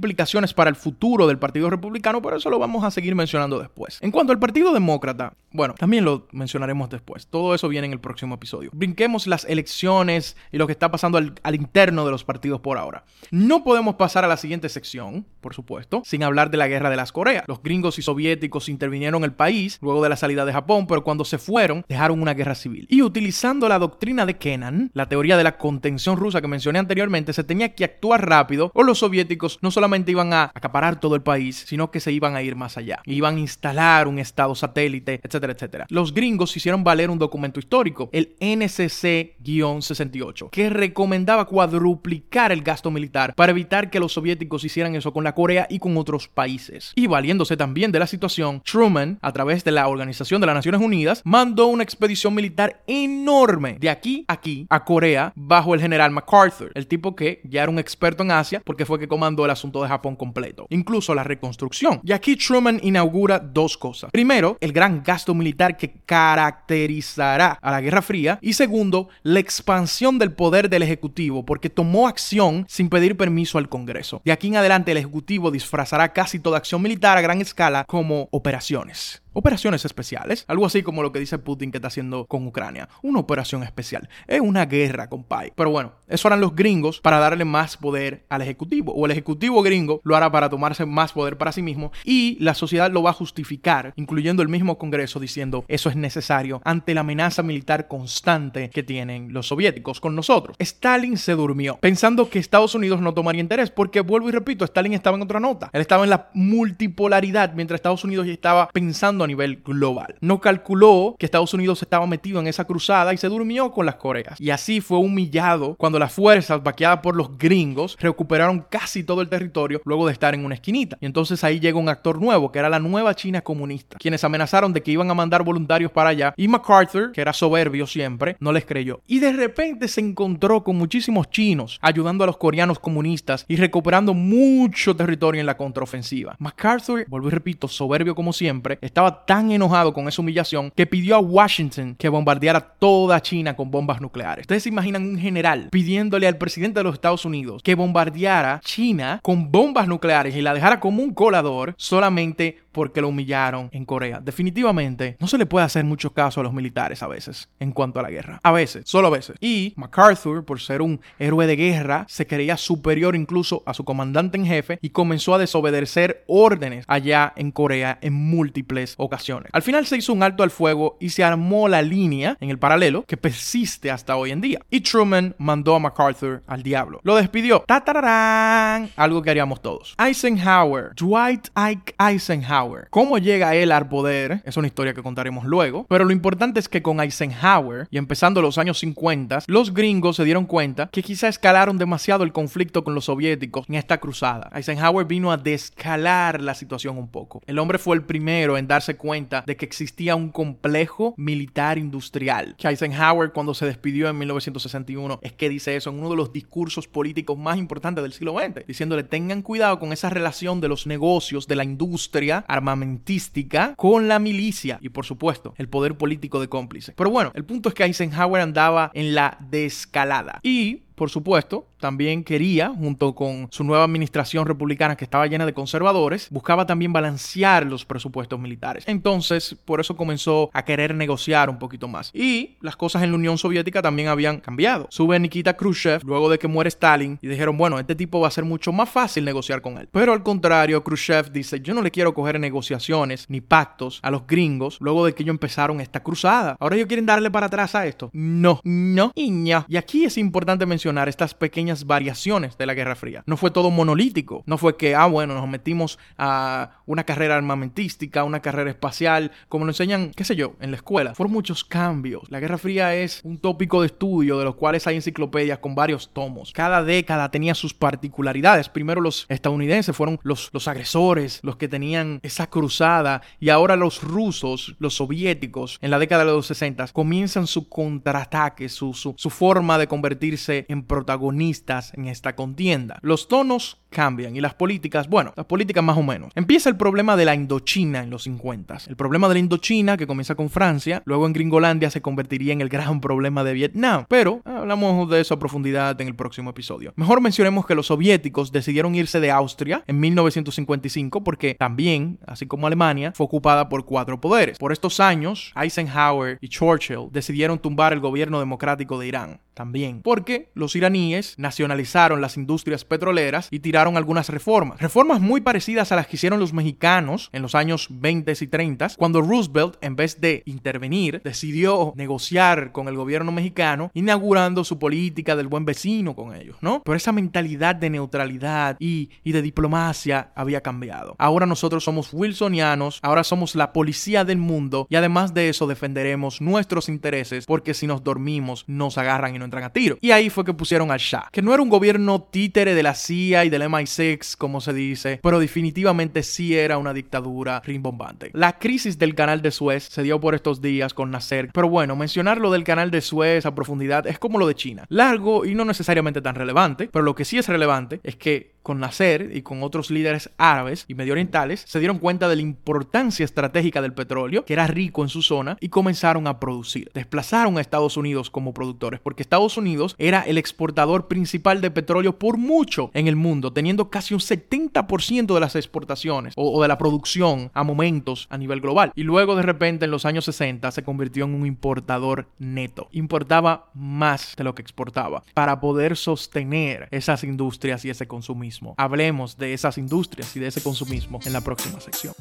implicaciones para el futuro del Partido Republicano, pero eso lo vamos a seguir mencionando después. En cuanto al Partido Demócrata, bueno, también lo mencionaremos después. Todo eso viene en el próximo episodio. Brinquemos las elecciones y lo que está pasando al, al interno de los partidos por ahora. No podemos pasar a la siguiente sección, por supuesto, sin hablar de la guerra de las Coreas. Los gringos y soviéticos intervinieron el país luego de la salida de Japón, pero cuando se fueron dejaron una guerra civil. Y utilizando la doctrina de Kennan, la teoría de la contención rusa que mencioné anteriormente, se tenía que actuar rápido o los soviéticos no solamente iban a acaparar todo el país, sino que se iban a ir más allá. Iban a instalar un estado satélite, etcétera, etcétera. Los gringos hicieron valer un documento histórico, el NCC-68, que recomendaba cuadruplicar el gasto militar para evitar que los soviéticos hicieran eso con la Corea y con otros países. Y valiéndose también de la situación, Truman, a través de la Organización de las Naciones Unidas, mandó una expedición militar enorme de aquí a aquí a Corea bajo el general MacArthur, el tipo que ya era un experto en Asia porque fue que comandó el asunto de Japón completo, incluso la reconstrucción. Y aquí Truman inaugura dos cosas. Primero, el gran gasto militar que caracterizará a la Guerra Fría y segundo, la expansión del poder del Ejecutivo porque tomó acción sin pedir permiso al Congreso. De aquí en adelante el Ejecutivo disfrazará casi toda acción militar a gran escala como operaciones. Operaciones especiales, algo así como lo que dice Putin que está haciendo con Ucrania. Una operación especial. Es una guerra, compay. Pero bueno, eso harán los gringos para darle más poder al ejecutivo. O el ejecutivo gringo lo hará para tomarse más poder para sí mismo. Y la sociedad lo va a justificar, incluyendo el mismo Congreso, diciendo eso es necesario ante la amenaza militar constante que tienen los soviéticos con nosotros. Stalin se durmió, pensando que Estados Unidos no tomaría interés, porque vuelvo y repito, Stalin estaba en otra nota. Él estaba en la multipolaridad, mientras Estados Unidos ya estaba pensando a nivel global. No calculó que Estados Unidos estaba metido en esa cruzada y se durmió con las Coreas. Y así fue humillado cuando las fuerzas vaqueadas por los gringos recuperaron casi todo el territorio luego de estar en una esquinita. Y entonces ahí llega un actor nuevo, que era la nueva China comunista, quienes amenazaron de que iban a mandar voluntarios para allá. Y MacArthur, que era soberbio siempre, no les creyó. Y de repente se encontró con muchísimos chinos ayudando a los coreanos comunistas y recuperando mucho territorio en la contraofensiva. MacArthur, vuelvo y repito, soberbio como siempre, estaba tan enojado con esa humillación que pidió a Washington que bombardeara toda China con bombas nucleares. Ustedes se imaginan un general pidiéndole al presidente de los Estados Unidos que bombardeara China con bombas nucleares y la dejara como un colador solamente porque lo humillaron en Corea. Definitivamente no se le puede hacer mucho caso a los militares a veces en cuanto a la guerra. A veces, solo a veces. Y MacArthur, por ser un héroe de guerra, se creía superior incluso a su comandante en jefe y comenzó a desobedecer órdenes allá en Corea en múltiples ocasiones. Al final se hizo un alto al fuego y se armó la línea en el paralelo que persiste hasta hoy en día. Y Truman mandó a MacArthur al diablo. Lo despidió. ¡Tatarán! Algo que haríamos todos. Eisenhower, Dwight Ike Eisenhower. ¿Cómo llega él al poder? Es una historia que contaremos luego. Pero lo importante es que con Eisenhower y empezando los años 50, los gringos se dieron cuenta que quizá escalaron demasiado el conflicto con los soviéticos en esta cruzada. Eisenhower vino a descalar la situación un poco. El hombre fue el primero en darse cuenta de que existía un complejo militar industrial. Eisenhower cuando se despidió en 1961 es que dice eso en uno de los discursos políticos más importantes del siglo XX, diciéndole tengan cuidado con esa relación de los negocios, de la industria armamentística con la milicia y por supuesto el poder político de cómplice. Pero bueno, el punto es que Eisenhower andaba en la descalada y por supuesto, también quería, junto con su nueva administración republicana que estaba llena de conservadores, buscaba también balancear los presupuestos militares. Entonces, por eso comenzó a querer negociar un poquito más. Y las cosas en la Unión Soviética también habían cambiado. Sube Nikita Khrushchev luego de que muere Stalin y dijeron, bueno, este tipo va a ser mucho más fácil negociar con él. Pero al contrario, Khrushchev dice, yo no le quiero coger negociaciones ni pactos a los gringos luego de que ellos empezaron esta cruzada. Ahora ellos quieren darle para atrás a esto. No, no y no. Y aquí es importante mencionar estas pequeñas variaciones de la Guerra Fría. No fue todo monolítico. No fue que, ah, bueno, nos metimos a una carrera armamentística, una carrera espacial, como lo enseñan, qué sé yo, en la escuela. Fueron muchos cambios. La Guerra Fría es un tópico de estudio de los cuales hay enciclopedias con varios tomos. Cada década tenía sus particularidades. Primero los estadounidenses fueron los, los agresores, los que tenían esa cruzada, y ahora los rusos, los soviéticos, en la década de los 60, comienzan su contraataque, su, su, su forma de convertirse en protagonistas en esta contienda. Los tonos cambian y las políticas, bueno, las políticas más o menos. Empieza el problema de la Indochina en los 50. El problema de la Indochina que comienza con Francia, luego en Gringolandia se convertiría en el gran problema de Vietnam. Pero hablamos de eso a profundidad en el próximo episodio. Mejor mencionemos que los soviéticos decidieron irse de Austria en 1955 porque también, así como Alemania, fue ocupada por cuatro poderes. Por estos años, Eisenhower y Churchill decidieron tumbar el gobierno democrático de Irán también, porque los iraníes nacionalizaron las industrias petroleras y tiraron algunas reformas. Reformas muy parecidas a las que hicieron los mexicanos en los años 20 y 30, cuando Roosevelt, en vez de intervenir, decidió negociar con el gobierno mexicano, inaugurando su política del buen vecino con ellos, ¿no? Pero esa mentalidad de neutralidad y, y de diplomacia había cambiado. Ahora nosotros somos wilsonianos, ahora somos la policía del mundo y además de eso defenderemos nuestros intereses porque si nos dormimos nos agarran y entran a tiro. Y ahí fue que pusieron al Shah, que no era un gobierno títere de la CIA y del MI6, como se dice, pero definitivamente sí era una dictadura rimbombante. La crisis del canal de Suez se dio por estos días con Nasser, pero bueno, mencionar lo del canal de Suez a profundidad es como lo de China. Largo y no necesariamente tan relevante, pero lo que sí es relevante es que con Nasser y con otros líderes árabes y medio orientales, se dieron cuenta de la importancia estratégica del petróleo, que era rico en su zona, y comenzaron a producir. Desplazaron a Estados Unidos como productores, porque Estados Unidos era el exportador principal de petróleo por mucho en el mundo, teniendo casi un 70% de las exportaciones o, o de la producción a momentos a nivel global. Y luego de repente en los años 60 se convirtió en un importador neto. Importaba más de lo que exportaba para poder sostener esas industrias y ese consumismo. Hablemos de esas industrias y de ese consumismo en la próxima sección.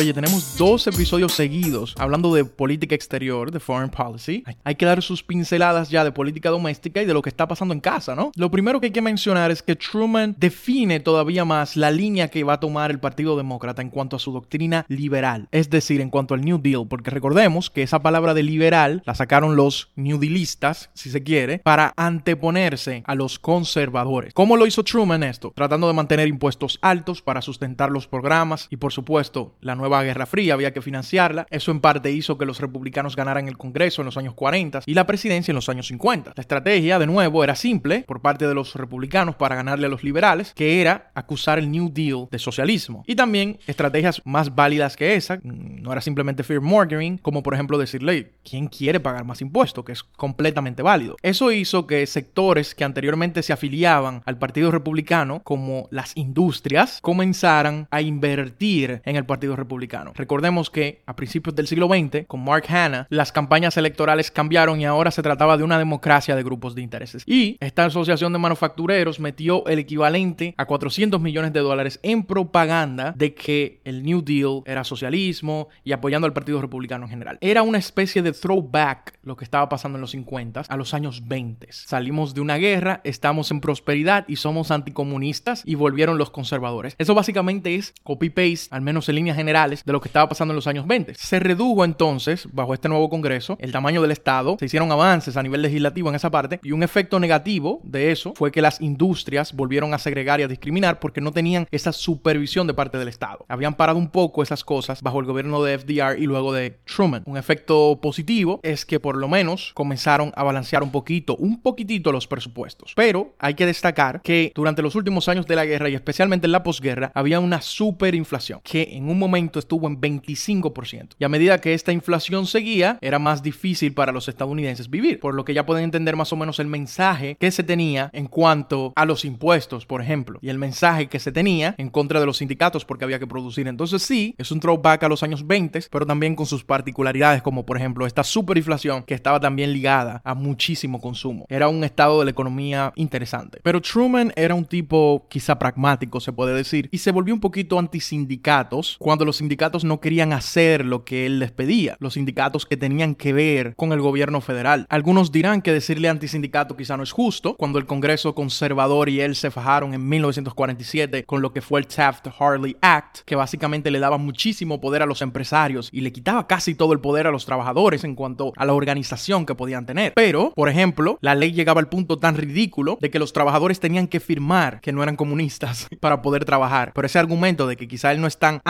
Oye, tenemos dos episodios seguidos hablando de política exterior, de foreign policy. Hay que dar sus pinceladas ya de política doméstica y de lo que está pasando en casa, ¿no? Lo primero que hay que mencionar es que Truman define todavía más la línea que va a tomar el Partido Demócrata en cuanto a su doctrina liberal, es decir, en cuanto al New Deal, porque recordemos que esa palabra de liberal la sacaron los New Dealistas, si se quiere, para anteponerse a los conservadores. ¿Cómo lo hizo Truman esto? Tratando de mantener impuestos altos para sustentar los programas y, por supuesto, la nueva nueva Guerra Fría, había que financiarla. Eso en parte hizo que los republicanos ganaran el Congreso en los años 40 y la presidencia en los años 50. La estrategia, de nuevo, era simple por parte de los republicanos para ganarle a los liberales, que era acusar el New Deal de socialismo. Y también estrategias más válidas que esa, mm, no era simplemente fear mongering, como por ejemplo decirle, ¿quién quiere pagar más impuestos? Que es completamente válido. Eso hizo que sectores que anteriormente se afiliaban al Partido Republicano, como las industrias, comenzaran a invertir en el Partido Republicano. Recordemos que a principios del siglo XX, con Mark Hanna, las campañas electorales cambiaron y ahora se trataba de una democracia de grupos de intereses. Y esta asociación de manufactureros metió el equivalente a 400 millones de dólares en propaganda de que el New Deal era socialismo y apoyando al Partido Republicano en general. Era una especie de throwback lo que estaba pasando en los 50 a los años 20. Salimos de una guerra, estamos en prosperidad y somos anticomunistas y volvieron los conservadores. Eso básicamente es copy-paste, al menos en líneas generales, de lo que estaba pasando en los años 20. Se redujo entonces, bajo este nuevo Congreso, el tamaño del Estado, se hicieron avances a nivel legislativo en esa parte y un efecto negativo de eso fue que las industrias volvieron a segregar y a discriminar porque no tenían esa supervisión de parte del Estado. Habían parado un poco esas cosas bajo el gobierno de FDR y luego de Truman. Un efecto positivo es que por lo menos comenzaron a balancear un poquito, un poquitito los presupuestos. Pero hay que destacar que durante los últimos años de la guerra y especialmente en la posguerra había una superinflación que en un momento estuvo en 25%. Y a medida que esta inflación seguía, era más difícil para los estadounidenses vivir, por lo que ya pueden entender más o menos el mensaje que se tenía en cuanto a los impuestos, por ejemplo, y el mensaje que se tenía en contra de los sindicatos porque había que producir. Entonces sí, es un throwback a los años 20, pero también con sus particularidades, como por ejemplo esta superinflación que estaba también ligada a muchísimo consumo. Era un estado de la economía interesante. Pero Truman era un tipo quizá pragmático, se puede decir, y se volvió un poquito antisindicatos cuando los sindicatos no querían hacer lo que él les pedía. Los sindicatos que tenían que ver con el gobierno federal. Algunos dirán que decirle antisindicato quizá no es justo, cuando el Congreso conservador y él se fajaron en 1947 con lo que fue el Taft-Hartley Act, que básicamente le daba muchísimo poder a los empresarios y le quitaba casi todo el poder a los trabajadores en cuanto a la organización que podían tener. Pero, por ejemplo, la ley llegaba al punto tan ridículo de que los trabajadores tenían que firmar que no eran comunistas para poder trabajar. Pero ese argumento de que quizá él no es tan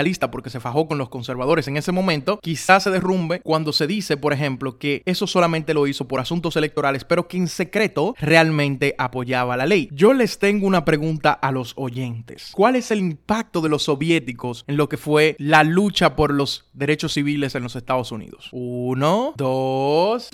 antisindicalista porque se fajó con los conservadores en ese momento, quizá se derrumbe cuando se dice, por ejemplo, que eso solamente lo hizo por asuntos electorales, pero que en secreto realmente apoyaba la ley. Yo les tengo una pregunta a los oyentes. ¿Cuál es el impacto de los soviéticos en lo que fue la lucha por los derechos civiles en los Estados Unidos? Uno, dos...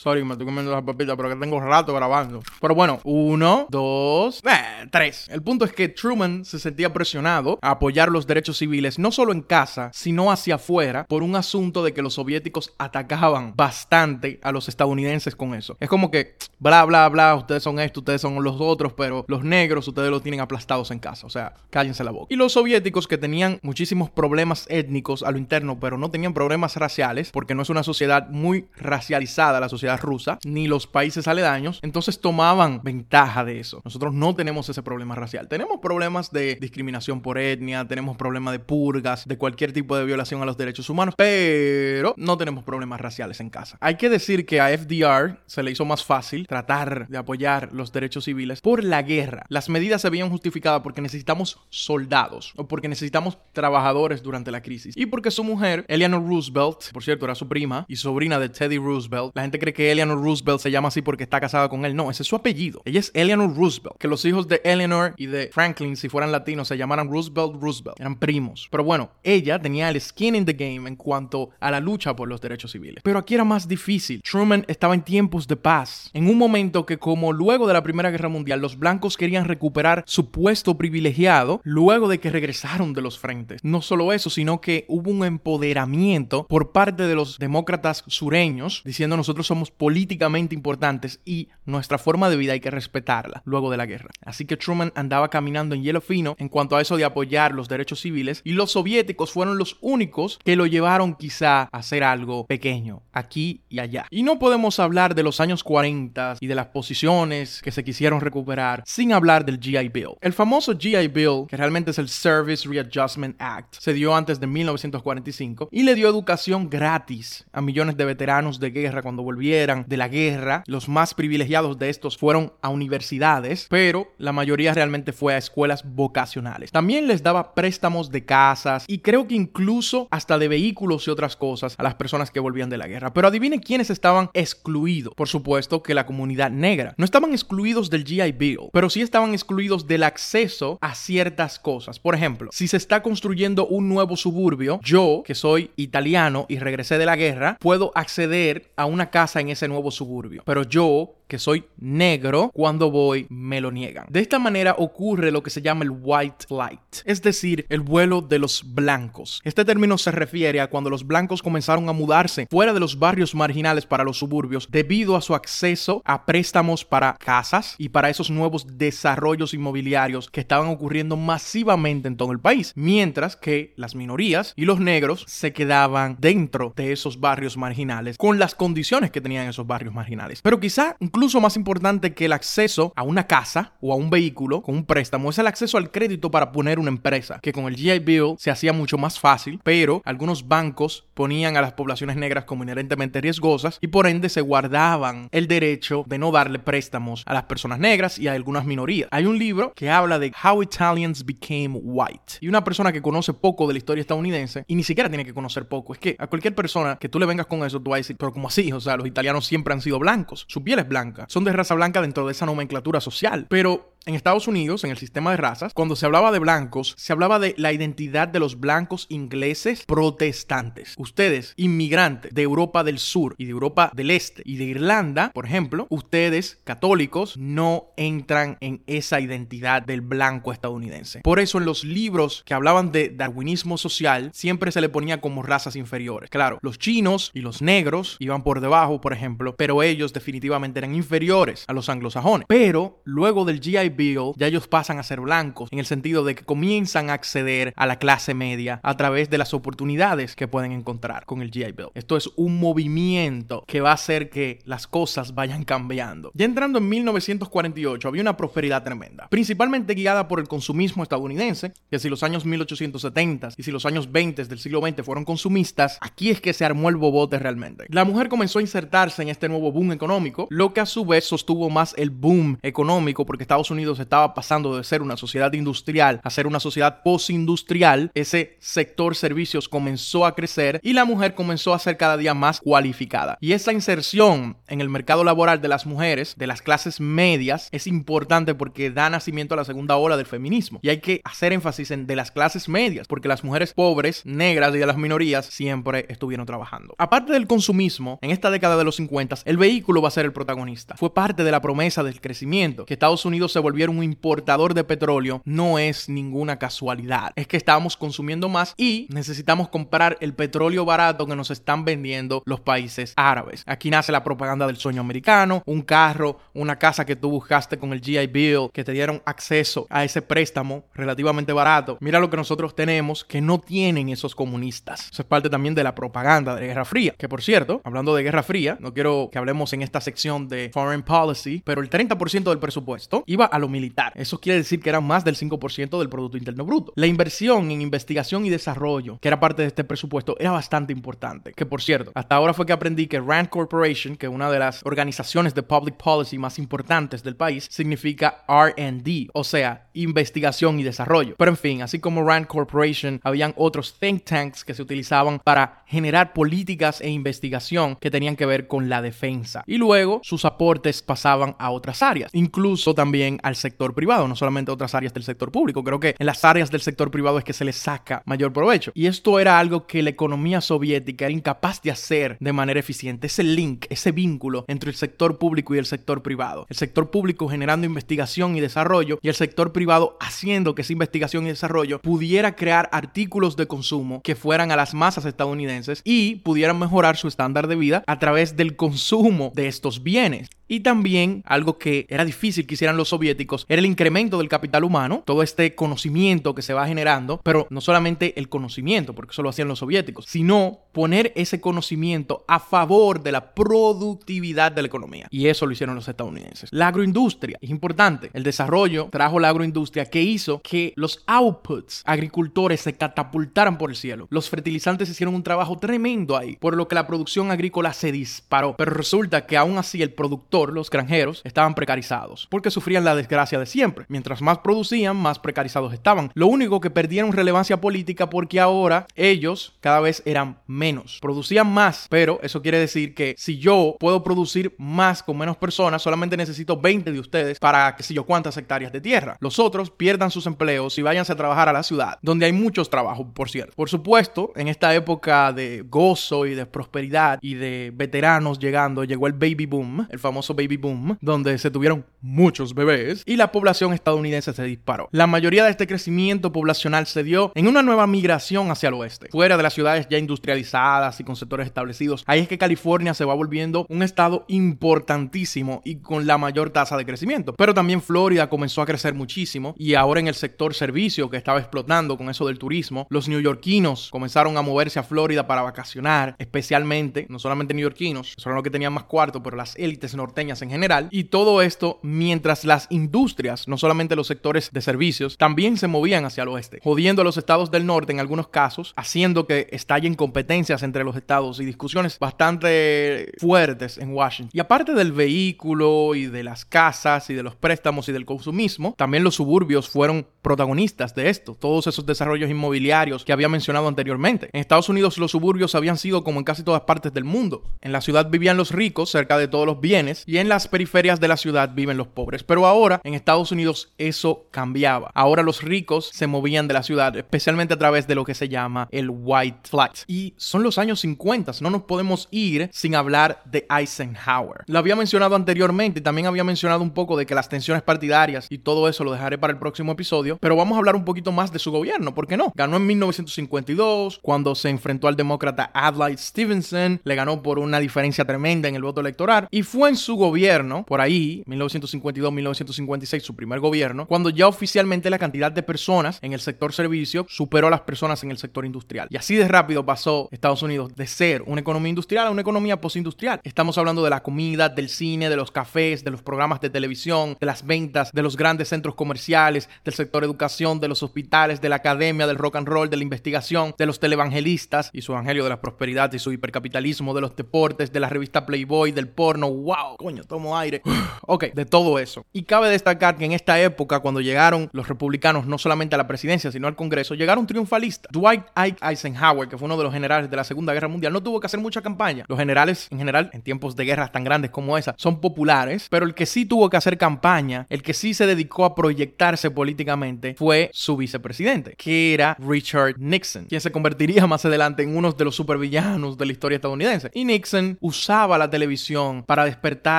Sorry, me estoy comiendo las papitas, pero que tengo rato grabando. Pero bueno, uno, dos, eh, tres. El punto es que Truman se sentía presionado a apoyar los derechos civiles, no solo en casa, sino hacia afuera, por un asunto de que los soviéticos atacaban bastante a los estadounidenses con eso. Es como que, bla, bla, bla, ustedes son esto, ustedes son los otros, pero los negros ustedes los tienen aplastados en casa. O sea, cállense la boca. Y los soviéticos que tenían muchísimos problemas étnicos a lo interno, pero no tenían problemas raciales, porque no es una sociedad muy racializada la sociedad rusa, ni los países aledaños, entonces tomaban ventaja de eso. Nosotros no tenemos ese problema racial. Tenemos problemas de discriminación por etnia, tenemos problemas de purgas, de cualquier tipo de violación a los derechos humanos, pero no tenemos problemas raciales en casa. Hay que decir que a FDR se le hizo más fácil tratar de apoyar los derechos civiles por la guerra. Las medidas se veían justificadas porque necesitamos soldados o porque necesitamos trabajadores durante la crisis y porque su mujer, Eleanor Roosevelt, por cierto, era su prima y sobrina de Teddy Roosevelt, la gente cree que Eleanor Roosevelt se llama así porque está casada con él. No, ese es su apellido. Ella es Eleanor Roosevelt. Que los hijos de Eleanor y de Franklin, si fueran latinos, se llamaran Roosevelt Roosevelt. Eran primos. Pero bueno, ella tenía el skin in the game en cuanto a la lucha por los derechos civiles. Pero aquí era más difícil. Truman estaba en tiempos de paz. En un momento que como luego de la Primera Guerra Mundial, los blancos querían recuperar su puesto privilegiado luego de que regresaron de los frentes. No solo eso, sino que hubo un empoderamiento por parte de los demócratas sureños diciendo nosotros somos políticamente importantes y nuestra forma de vida hay que respetarla luego de la guerra. Así que Truman andaba caminando en hielo fino en cuanto a eso de apoyar los derechos civiles y los soviéticos fueron los únicos que lo llevaron quizá a hacer algo pequeño aquí y allá. Y no podemos hablar de los años 40 y de las posiciones que se quisieron recuperar sin hablar del GI Bill. El famoso GI Bill, que realmente es el Service Readjustment Act, se dio antes de 1945 y le dio educación gratis a millones de veteranos de guerra cuando volvieron volvieran de la guerra. Los más privilegiados de estos fueron a universidades, pero la mayoría realmente fue a escuelas vocacionales. También les daba préstamos de casas y creo que incluso hasta de vehículos y otras cosas a las personas que volvían de la guerra. Pero adivinen quiénes estaban excluidos. Por supuesto que la comunidad negra. No estaban excluidos del GI Bill, pero sí estaban excluidos del acceso a ciertas cosas. Por ejemplo, si se está construyendo un nuevo suburbio, yo, que soy italiano y regresé de la guerra, puedo acceder a una casa en ese nuevo suburbio. Pero yo, que soy negro, cuando voy me lo niegan. De esta manera ocurre lo que se llama el white flight, es decir, el vuelo de los blancos. Este término se refiere a cuando los blancos comenzaron a mudarse fuera de los barrios marginales para los suburbios debido a su acceso a préstamos para casas y para esos nuevos desarrollos inmobiliarios que estaban ocurriendo masivamente en todo el país, mientras que las minorías y los negros se quedaban dentro de esos barrios marginales con las condiciones que tenían esos barrios marginales. Pero quizá incluso incluso más importante que el acceso a una casa o a un vehículo con un préstamo es el acceso al crédito para poner una empresa, que con el GI Bill se hacía mucho más fácil, pero algunos bancos ponían a las poblaciones negras como inherentemente riesgosas y por ende se guardaban el derecho de no darle préstamos a las personas negras y a algunas minorías. Hay un libro que habla de How Italians Became White. Y una persona que conoce poco de la historia estadounidense y ni siquiera tiene que conocer poco, es que a cualquier persona que tú le vengas con eso, tú vas a decir, pero como así, o sea, los italianos siempre han sido blancos, su piel es blanca son de raza blanca dentro de esa nomenclatura social. Pero en Estados Unidos, en el sistema de razas, cuando se hablaba de blancos, se hablaba de la identidad de los blancos ingleses protestantes. Ustedes, inmigrantes de Europa del Sur y de Europa del Este y de Irlanda, por ejemplo, ustedes, católicos, no entran en esa identidad del blanco estadounidense. Por eso en los libros que hablaban de darwinismo social, siempre se le ponía como razas inferiores. Claro, los chinos y los negros iban por debajo, por ejemplo, pero ellos definitivamente eran inferiores a los anglosajones. Pero luego del GI Bill, ya ellos pasan a ser blancos, en el sentido de que comienzan a acceder a la clase media a través de las oportunidades que pueden encontrar con el GI Bill. Esto es un movimiento que va a hacer que las cosas vayan cambiando. Ya entrando en 1948, había una prosperidad tremenda, principalmente guiada por el consumismo estadounidense, que si los años 1870 y si los años 20 del siglo XX fueron consumistas, aquí es que se armó el bobote realmente. La mujer comenzó a insertarse en este nuevo boom económico, lo que a su vez sostuvo más el boom económico porque Estados Unidos estaba pasando de ser una sociedad industrial a ser una sociedad postindustrial. Ese sector servicios comenzó a crecer y la mujer comenzó a ser cada día más cualificada. Y esa inserción en el mercado laboral de las mujeres, de las clases medias, es importante porque da nacimiento a la segunda ola del feminismo. Y hay que hacer énfasis en de las clases medias, porque las mujeres pobres, negras y de las minorías siempre estuvieron trabajando. Aparte del consumismo, en esta década de los 50, el vehículo va a ser el protagonista fue parte de la promesa del crecimiento. Que Estados Unidos se volviera un importador de petróleo no es ninguna casualidad. Es que estábamos consumiendo más y necesitamos comprar el petróleo barato que nos están vendiendo los países árabes. Aquí nace la propaganda del sueño americano, un carro, una casa que tú buscaste con el GI Bill, que te dieron acceso a ese préstamo relativamente barato. Mira lo que nosotros tenemos que no tienen esos comunistas. Eso es parte también de la propaganda de Guerra Fría. Que por cierto, hablando de Guerra Fría, no quiero que hablemos en esta sección de Foreign Policy, pero el 30% del presupuesto iba a lo militar. Eso quiere decir que era más del 5% del Producto Interno Bruto. La inversión en investigación y desarrollo, que era parte de este presupuesto, era bastante importante. Que por cierto, hasta ahora fue que aprendí que Rand Corporation, que es una de las organizaciones de public policy más importantes del país, significa RD, o sea, investigación y desarrollo. Pero en fin, así como Rand Corporation, habían otros think tanks que se utilizaban para generar políticas e investigación que tenían que ver con la defensa. Y luego sus aportes pasaban a otras áreas, incluso también al sector privado, no solamente a otras áreas del sector público. Creo que en las áreas del sector privado es que se les saca mayor provecho. Y esto era algo que la economía soviética era incapaz de hacer de manera eficiente. Ese link, ese vínculo entre el sector público y el sector privado. El sector público generando investigación y desarrollo y el sector privado haciendo que esa investigación y desarrollo pudiera crear artículos de consumo que fueran a las masas estadounidenses y pudieran mejorar su estándar de vida a través del consumo de estos bienes. night. Y también algo que era difícil que hicieran los soviéticos era el incremento del capital humano, todo este conocimiento que se va generando, pero no solamente el conocimiento, porque eso lo hacían los soviéticos, sino poner ese conocimiento a favor de la productividad de la economía. Y eso lo hicieron los estadounidenses. La agroindustria es importante. El desarrollo trajo la agroindustria que hizo que los outputs agricultores se catapultaran por el cielo. Los fertilizantes hicieron un trabajo tremendo ahí, por lo que la producción agrícola se disparó. Pero resulta que aún así el productor, los granjeros, estaban precarizados, porque sufrían la desgracia de siempre. Mientras más producían, más precarizados estaban. Lo único que perdieron relevancia política porque ahora ellos cada vez eran menos. Producían más, pero eso quiere decir que si yo puedo producir más con menos personas, solamente necesito 20 de ustedes para que si yo cuántas hectáreas de tierra. Los otros pierdan sus empleos y váyanse a trabajar a la ciudad, donde hay muchos trabajos, por cierto. Por supuesto, en esta época de gozo y de prosperidad y de veteranos llegando, llegó el baby boom, el famoso baby boom, donde se tuvieron muchos bebés y la población estadounidense se disparó. La mayoría de este crecimiento poblacional se dio en una nueva migración hacia el oeste, fuera de las ciudades ya industrializadas y con sectores establecidos. Ahí es que California se va volviendo un estado importantísimo y con la mayor tasa de crecimiento. Pero también Florida comenzó a crecer muchísimo y ahora en el sector servicio que estaba explotando con eso del turismo, los neoyorquinos comenzaron a moverse a Florida para vacacionar, especialmente, no solamente neoyorquinos, eran los que tenían más cuarto, pero las élites norteñas en general. Y todo esto mientras las industrias, no solamente los sectores de servicios, también se movían hacia el oeste, jodiendo a los estados del norte en algunos casos, haciendo que estallen competencias entre los estados y discusiones bastante fuertes en Washington. Y aparte del vehículo y de las casas y de los préstamos y del consumismo, también los suburbios fueron protagonistas de esto, todos esos desarrollos inmobiliarios que había mencionado anteriormente. En Estados Unidos los suburbios habían sido como en casi todas partes del mundo. En la ciudad vivían los ricos cerca de todos los bienes y en las periferias de la ciudad viven los pobres. Pero ahora en Estados Unidos eso cambiaba. Ahora los ricos se movían de la ciudad, especialmente a través de lo que se llama el White Flight. Y son los años 50, no nos podemos ir sin hablar de Eisenhower. Lo había mencionado anteriormente también había mencionado un poco de que las tensiones partidarias y todo eso lo dejaré para el próximo episodio, pero vamos a hablar un poquito más de su gobierno, ¿por qué no? Ganó en 1952 cuando se enfrentó al demócrata Adlai Stevenson, le ganó por una diferencia tremenda en el voto electoral y fue en su gobierno, por ahí, 1952-1956, su primer gobierno, cuando ya oficialmente la cantidad de personas en el sector servicio superó a las personas en el sector industrial. Y así de rápido pasó Estados Unidos de ser una economía industrial a una economía postindustrial. Estamos hablando de la comida, del cine, de los cafés, de los programas de televisión, de las ventas, de los grandes centros comerciales, del sector educación, de los hospitales, de la academia, del rock and roll, de la investigación, de los televangelistas y su evangelio de la prosperidad y su hipercapitalismo, de los deportes, de la revista Playboy, del porno. ¡Wow! Coño, tomo aire. ok, de todo eso. Y cabe destacar que en esta época, cuando llegaron los republicanos no solamente a la presidencia, sino al Congreso, llegaron triunfalistas. Dwight Eisenhower, que fue uno de los generales de la Segunda Guerra Mundial, no tuvo que hacer mucha campaña. Los generales, en general, en tiempos de guerras tan grandes como esa, son populares, pero el que sí tuvo que hacer campaña, el que sí se dedicó a proyectarse políticamente, fue su vicepresidente, que era Richard Nixon, quien se convertiría más adelante en uno de los supervillanos de la historia estadounidense. Y Nixon usaba la televisión para despertar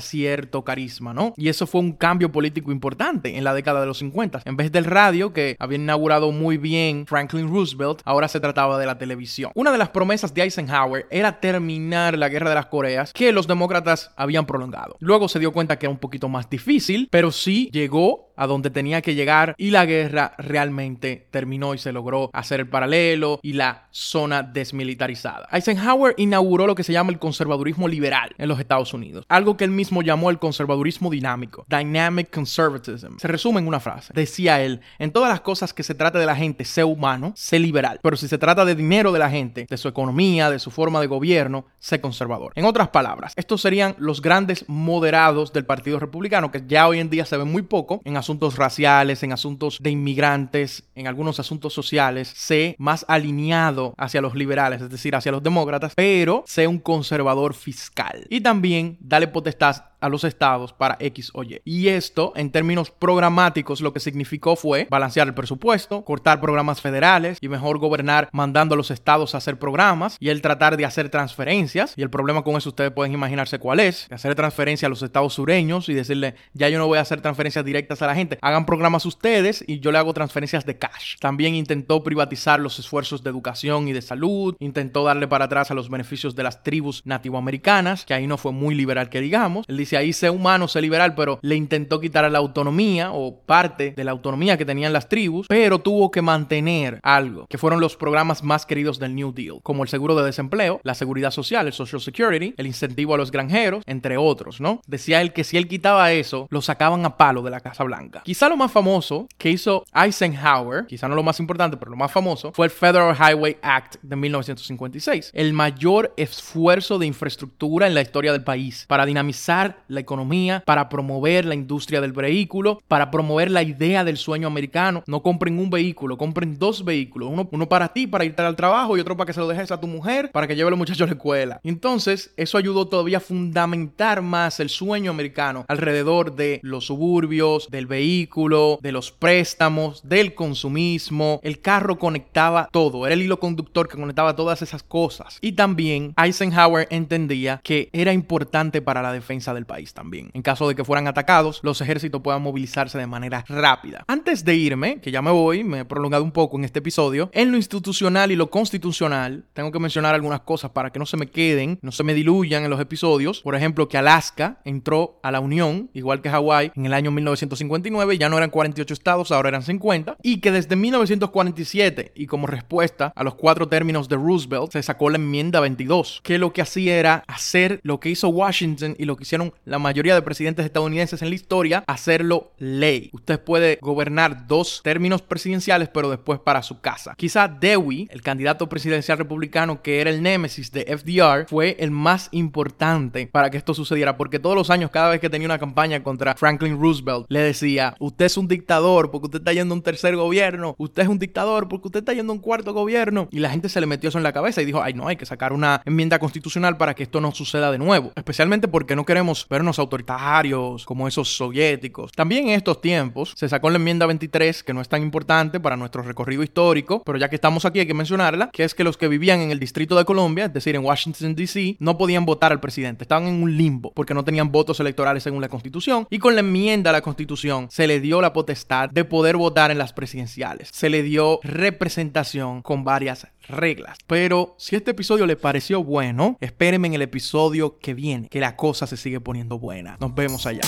cierto carisma, ¿no? Y eso fue un cambio político importante en la década de los 50. En vez del radio, que había inaugurado muy bien Franklin Roosevelt, ahora se trataba de la televisión. Una de las promesas de Eisenhower era terminar la guerra de las Coreas que los demócratas habían prolongado. Luego se dio cuenta que era un poquito más difícil, pero sí llegó a donde tenía que llegar y la guerra realmente terminó y se logró hacer el paralelo y la zona desmilitarizada. Eisenhower inauguró lo que se llama el conservadurismo liberal en los Estados Unidos, algo que él mismo llamó el conservadurismo dinámico, dynamic conservatism. Se resume en una frase. Decía él, en todas las cosas que se trate de la gente, sé humano, sé liberal, pero si se trata de dinero de la gente, de su economía, de su forma de gobierno, sé conservador. En otras palabras, estos serían los grandes moderados del Partido Republicano, que ya hoy en día se ven muy poco en asuntos raciales, en asuntos de inmigrantes, en algunos asuntos sociales, sé más alineado hacia los liberales, es decir, hacia los demócratas, pero sé un conservador fiscal. Y también dale potestad a los estados para X o Y. Y esto, en términos programáticos, lo que significó fue balancear el presupuesto, cortar programas federales y mejor gobernar mandando a los estados a hacer programas y el tratar de hacer transferencias. Y el problema con eso ustedes pueden imaginarse cuál es, hacer transferencias a los estados sureños y decirle, ya yo no voy a hacer transferencias directas a la gente, hagan programas ustedes y yo le hago transferencias de cash. También intentó privatizar los esfuerzos de educación y de salud, intentó darle para atrás a los beneficios de las tribus nativoamericanas, que ahí no fue muy liberal que digamos. Él dice ahí sé humano, sé liberal, pero le intentó quitar la autonomía o parte de la autonomía que tenían las tribus, pero tuvo que mantener algo, que fueron los programas más queridos del New Deal, como el seguro de desempleo, la seguridad social, el Social Security, el incentivo a los granjeros, entre otros, ¿no? Decía él que si él quitaba eso, lo sacaban a palo de la Casa Blanca. Quizá lo más famoso que hizo Eisenhower, quizá no lo más importante, pero lo más famoso, fue el Federal Highway Act de 1956, el mayor esfuerzo de infraestructura en la historia del país para dinamizar la economía, para promover la industria del vehículo, para promover la idea del sueño americano. No compren un vehículo, compren dos vehículos, uno, uno para ti, para irte al trabajo y otro para que se lo dejes a tu mujer, para que lleve a los muchachos a la escuela. Entonces, eso ayudó todavía a fundamentar más el sueño americano alrededor de los suburbios, del vehículo, de los préstamos, del consumismo. El carro conectaba todo, era el hilo conductor que conectaba todas esas cosas. Y también Eisenhower entendía que era importante para la defensa del país también. En caso de que fueran atacados, los ejércitos puedan movilizarse de manera rápida. Antes de irme, que ya me voy, me he prolongado un poco en este episodio, en lo institucional y lo constitucional, tengo que mencionar algunas cosas para que no se me queden, no se me diluyan en los episodios. Por ejemplo, que Alaska entró a la Unión, igual que Hawái, en el año 1959, ya no eran 48 estados, ahora eran 50, y que desde 1947, y como respuesta a los cuatro términos de Roosevelt, se sacó la enmienda 22, que lo que hacía era hacer lo que hizo Washington y lo que hicieron la mayoría de presidentes estadounidenses en la historia, hacerlo ley. Usted puede gobernar dos términos presidenciales, pero después para su casa. Quizá Dewey, el candidato presidencial republicano que era el némesis de FDR, fue el más importante para que esto sucediera, porque todos los años, cada vez que tenía una campaña contra Franklin Roosevelt, le decía, usted es un dictador porque usted está yendo a un tercer gobierno, usted es un dictador porque usted está yendo a un cuarto gobierno. Y la gente se le metió eso en la cabeza y dijo, ay no, hay que sacar una enmienda constitucional para que esto no suceda de nuevo. Especialmente porque no queremos vernos autoritarios como esos soviéticos. También en estos tiempos se sacó la enmienda 23, que no es tan importante para nuestro recorrido histórico, pero ya que estamos aquí hay que mencionarla, que es que los que vivían en el Distrito de Colombia, es decir, en Washington, D.C., no podían votar al presidente. Estaban en un limbo porque no tenían votos electorales según la Constitución. Y con la enmienda a la Constitución se le dio la potestad de poder votar en las presidenciales. Se le dio representación con varias reglas. Pero si este episodio le pareció bueno, espérenme en el episodio que viene, que la cosa se sigue poniendo buena. Nos vemos allá.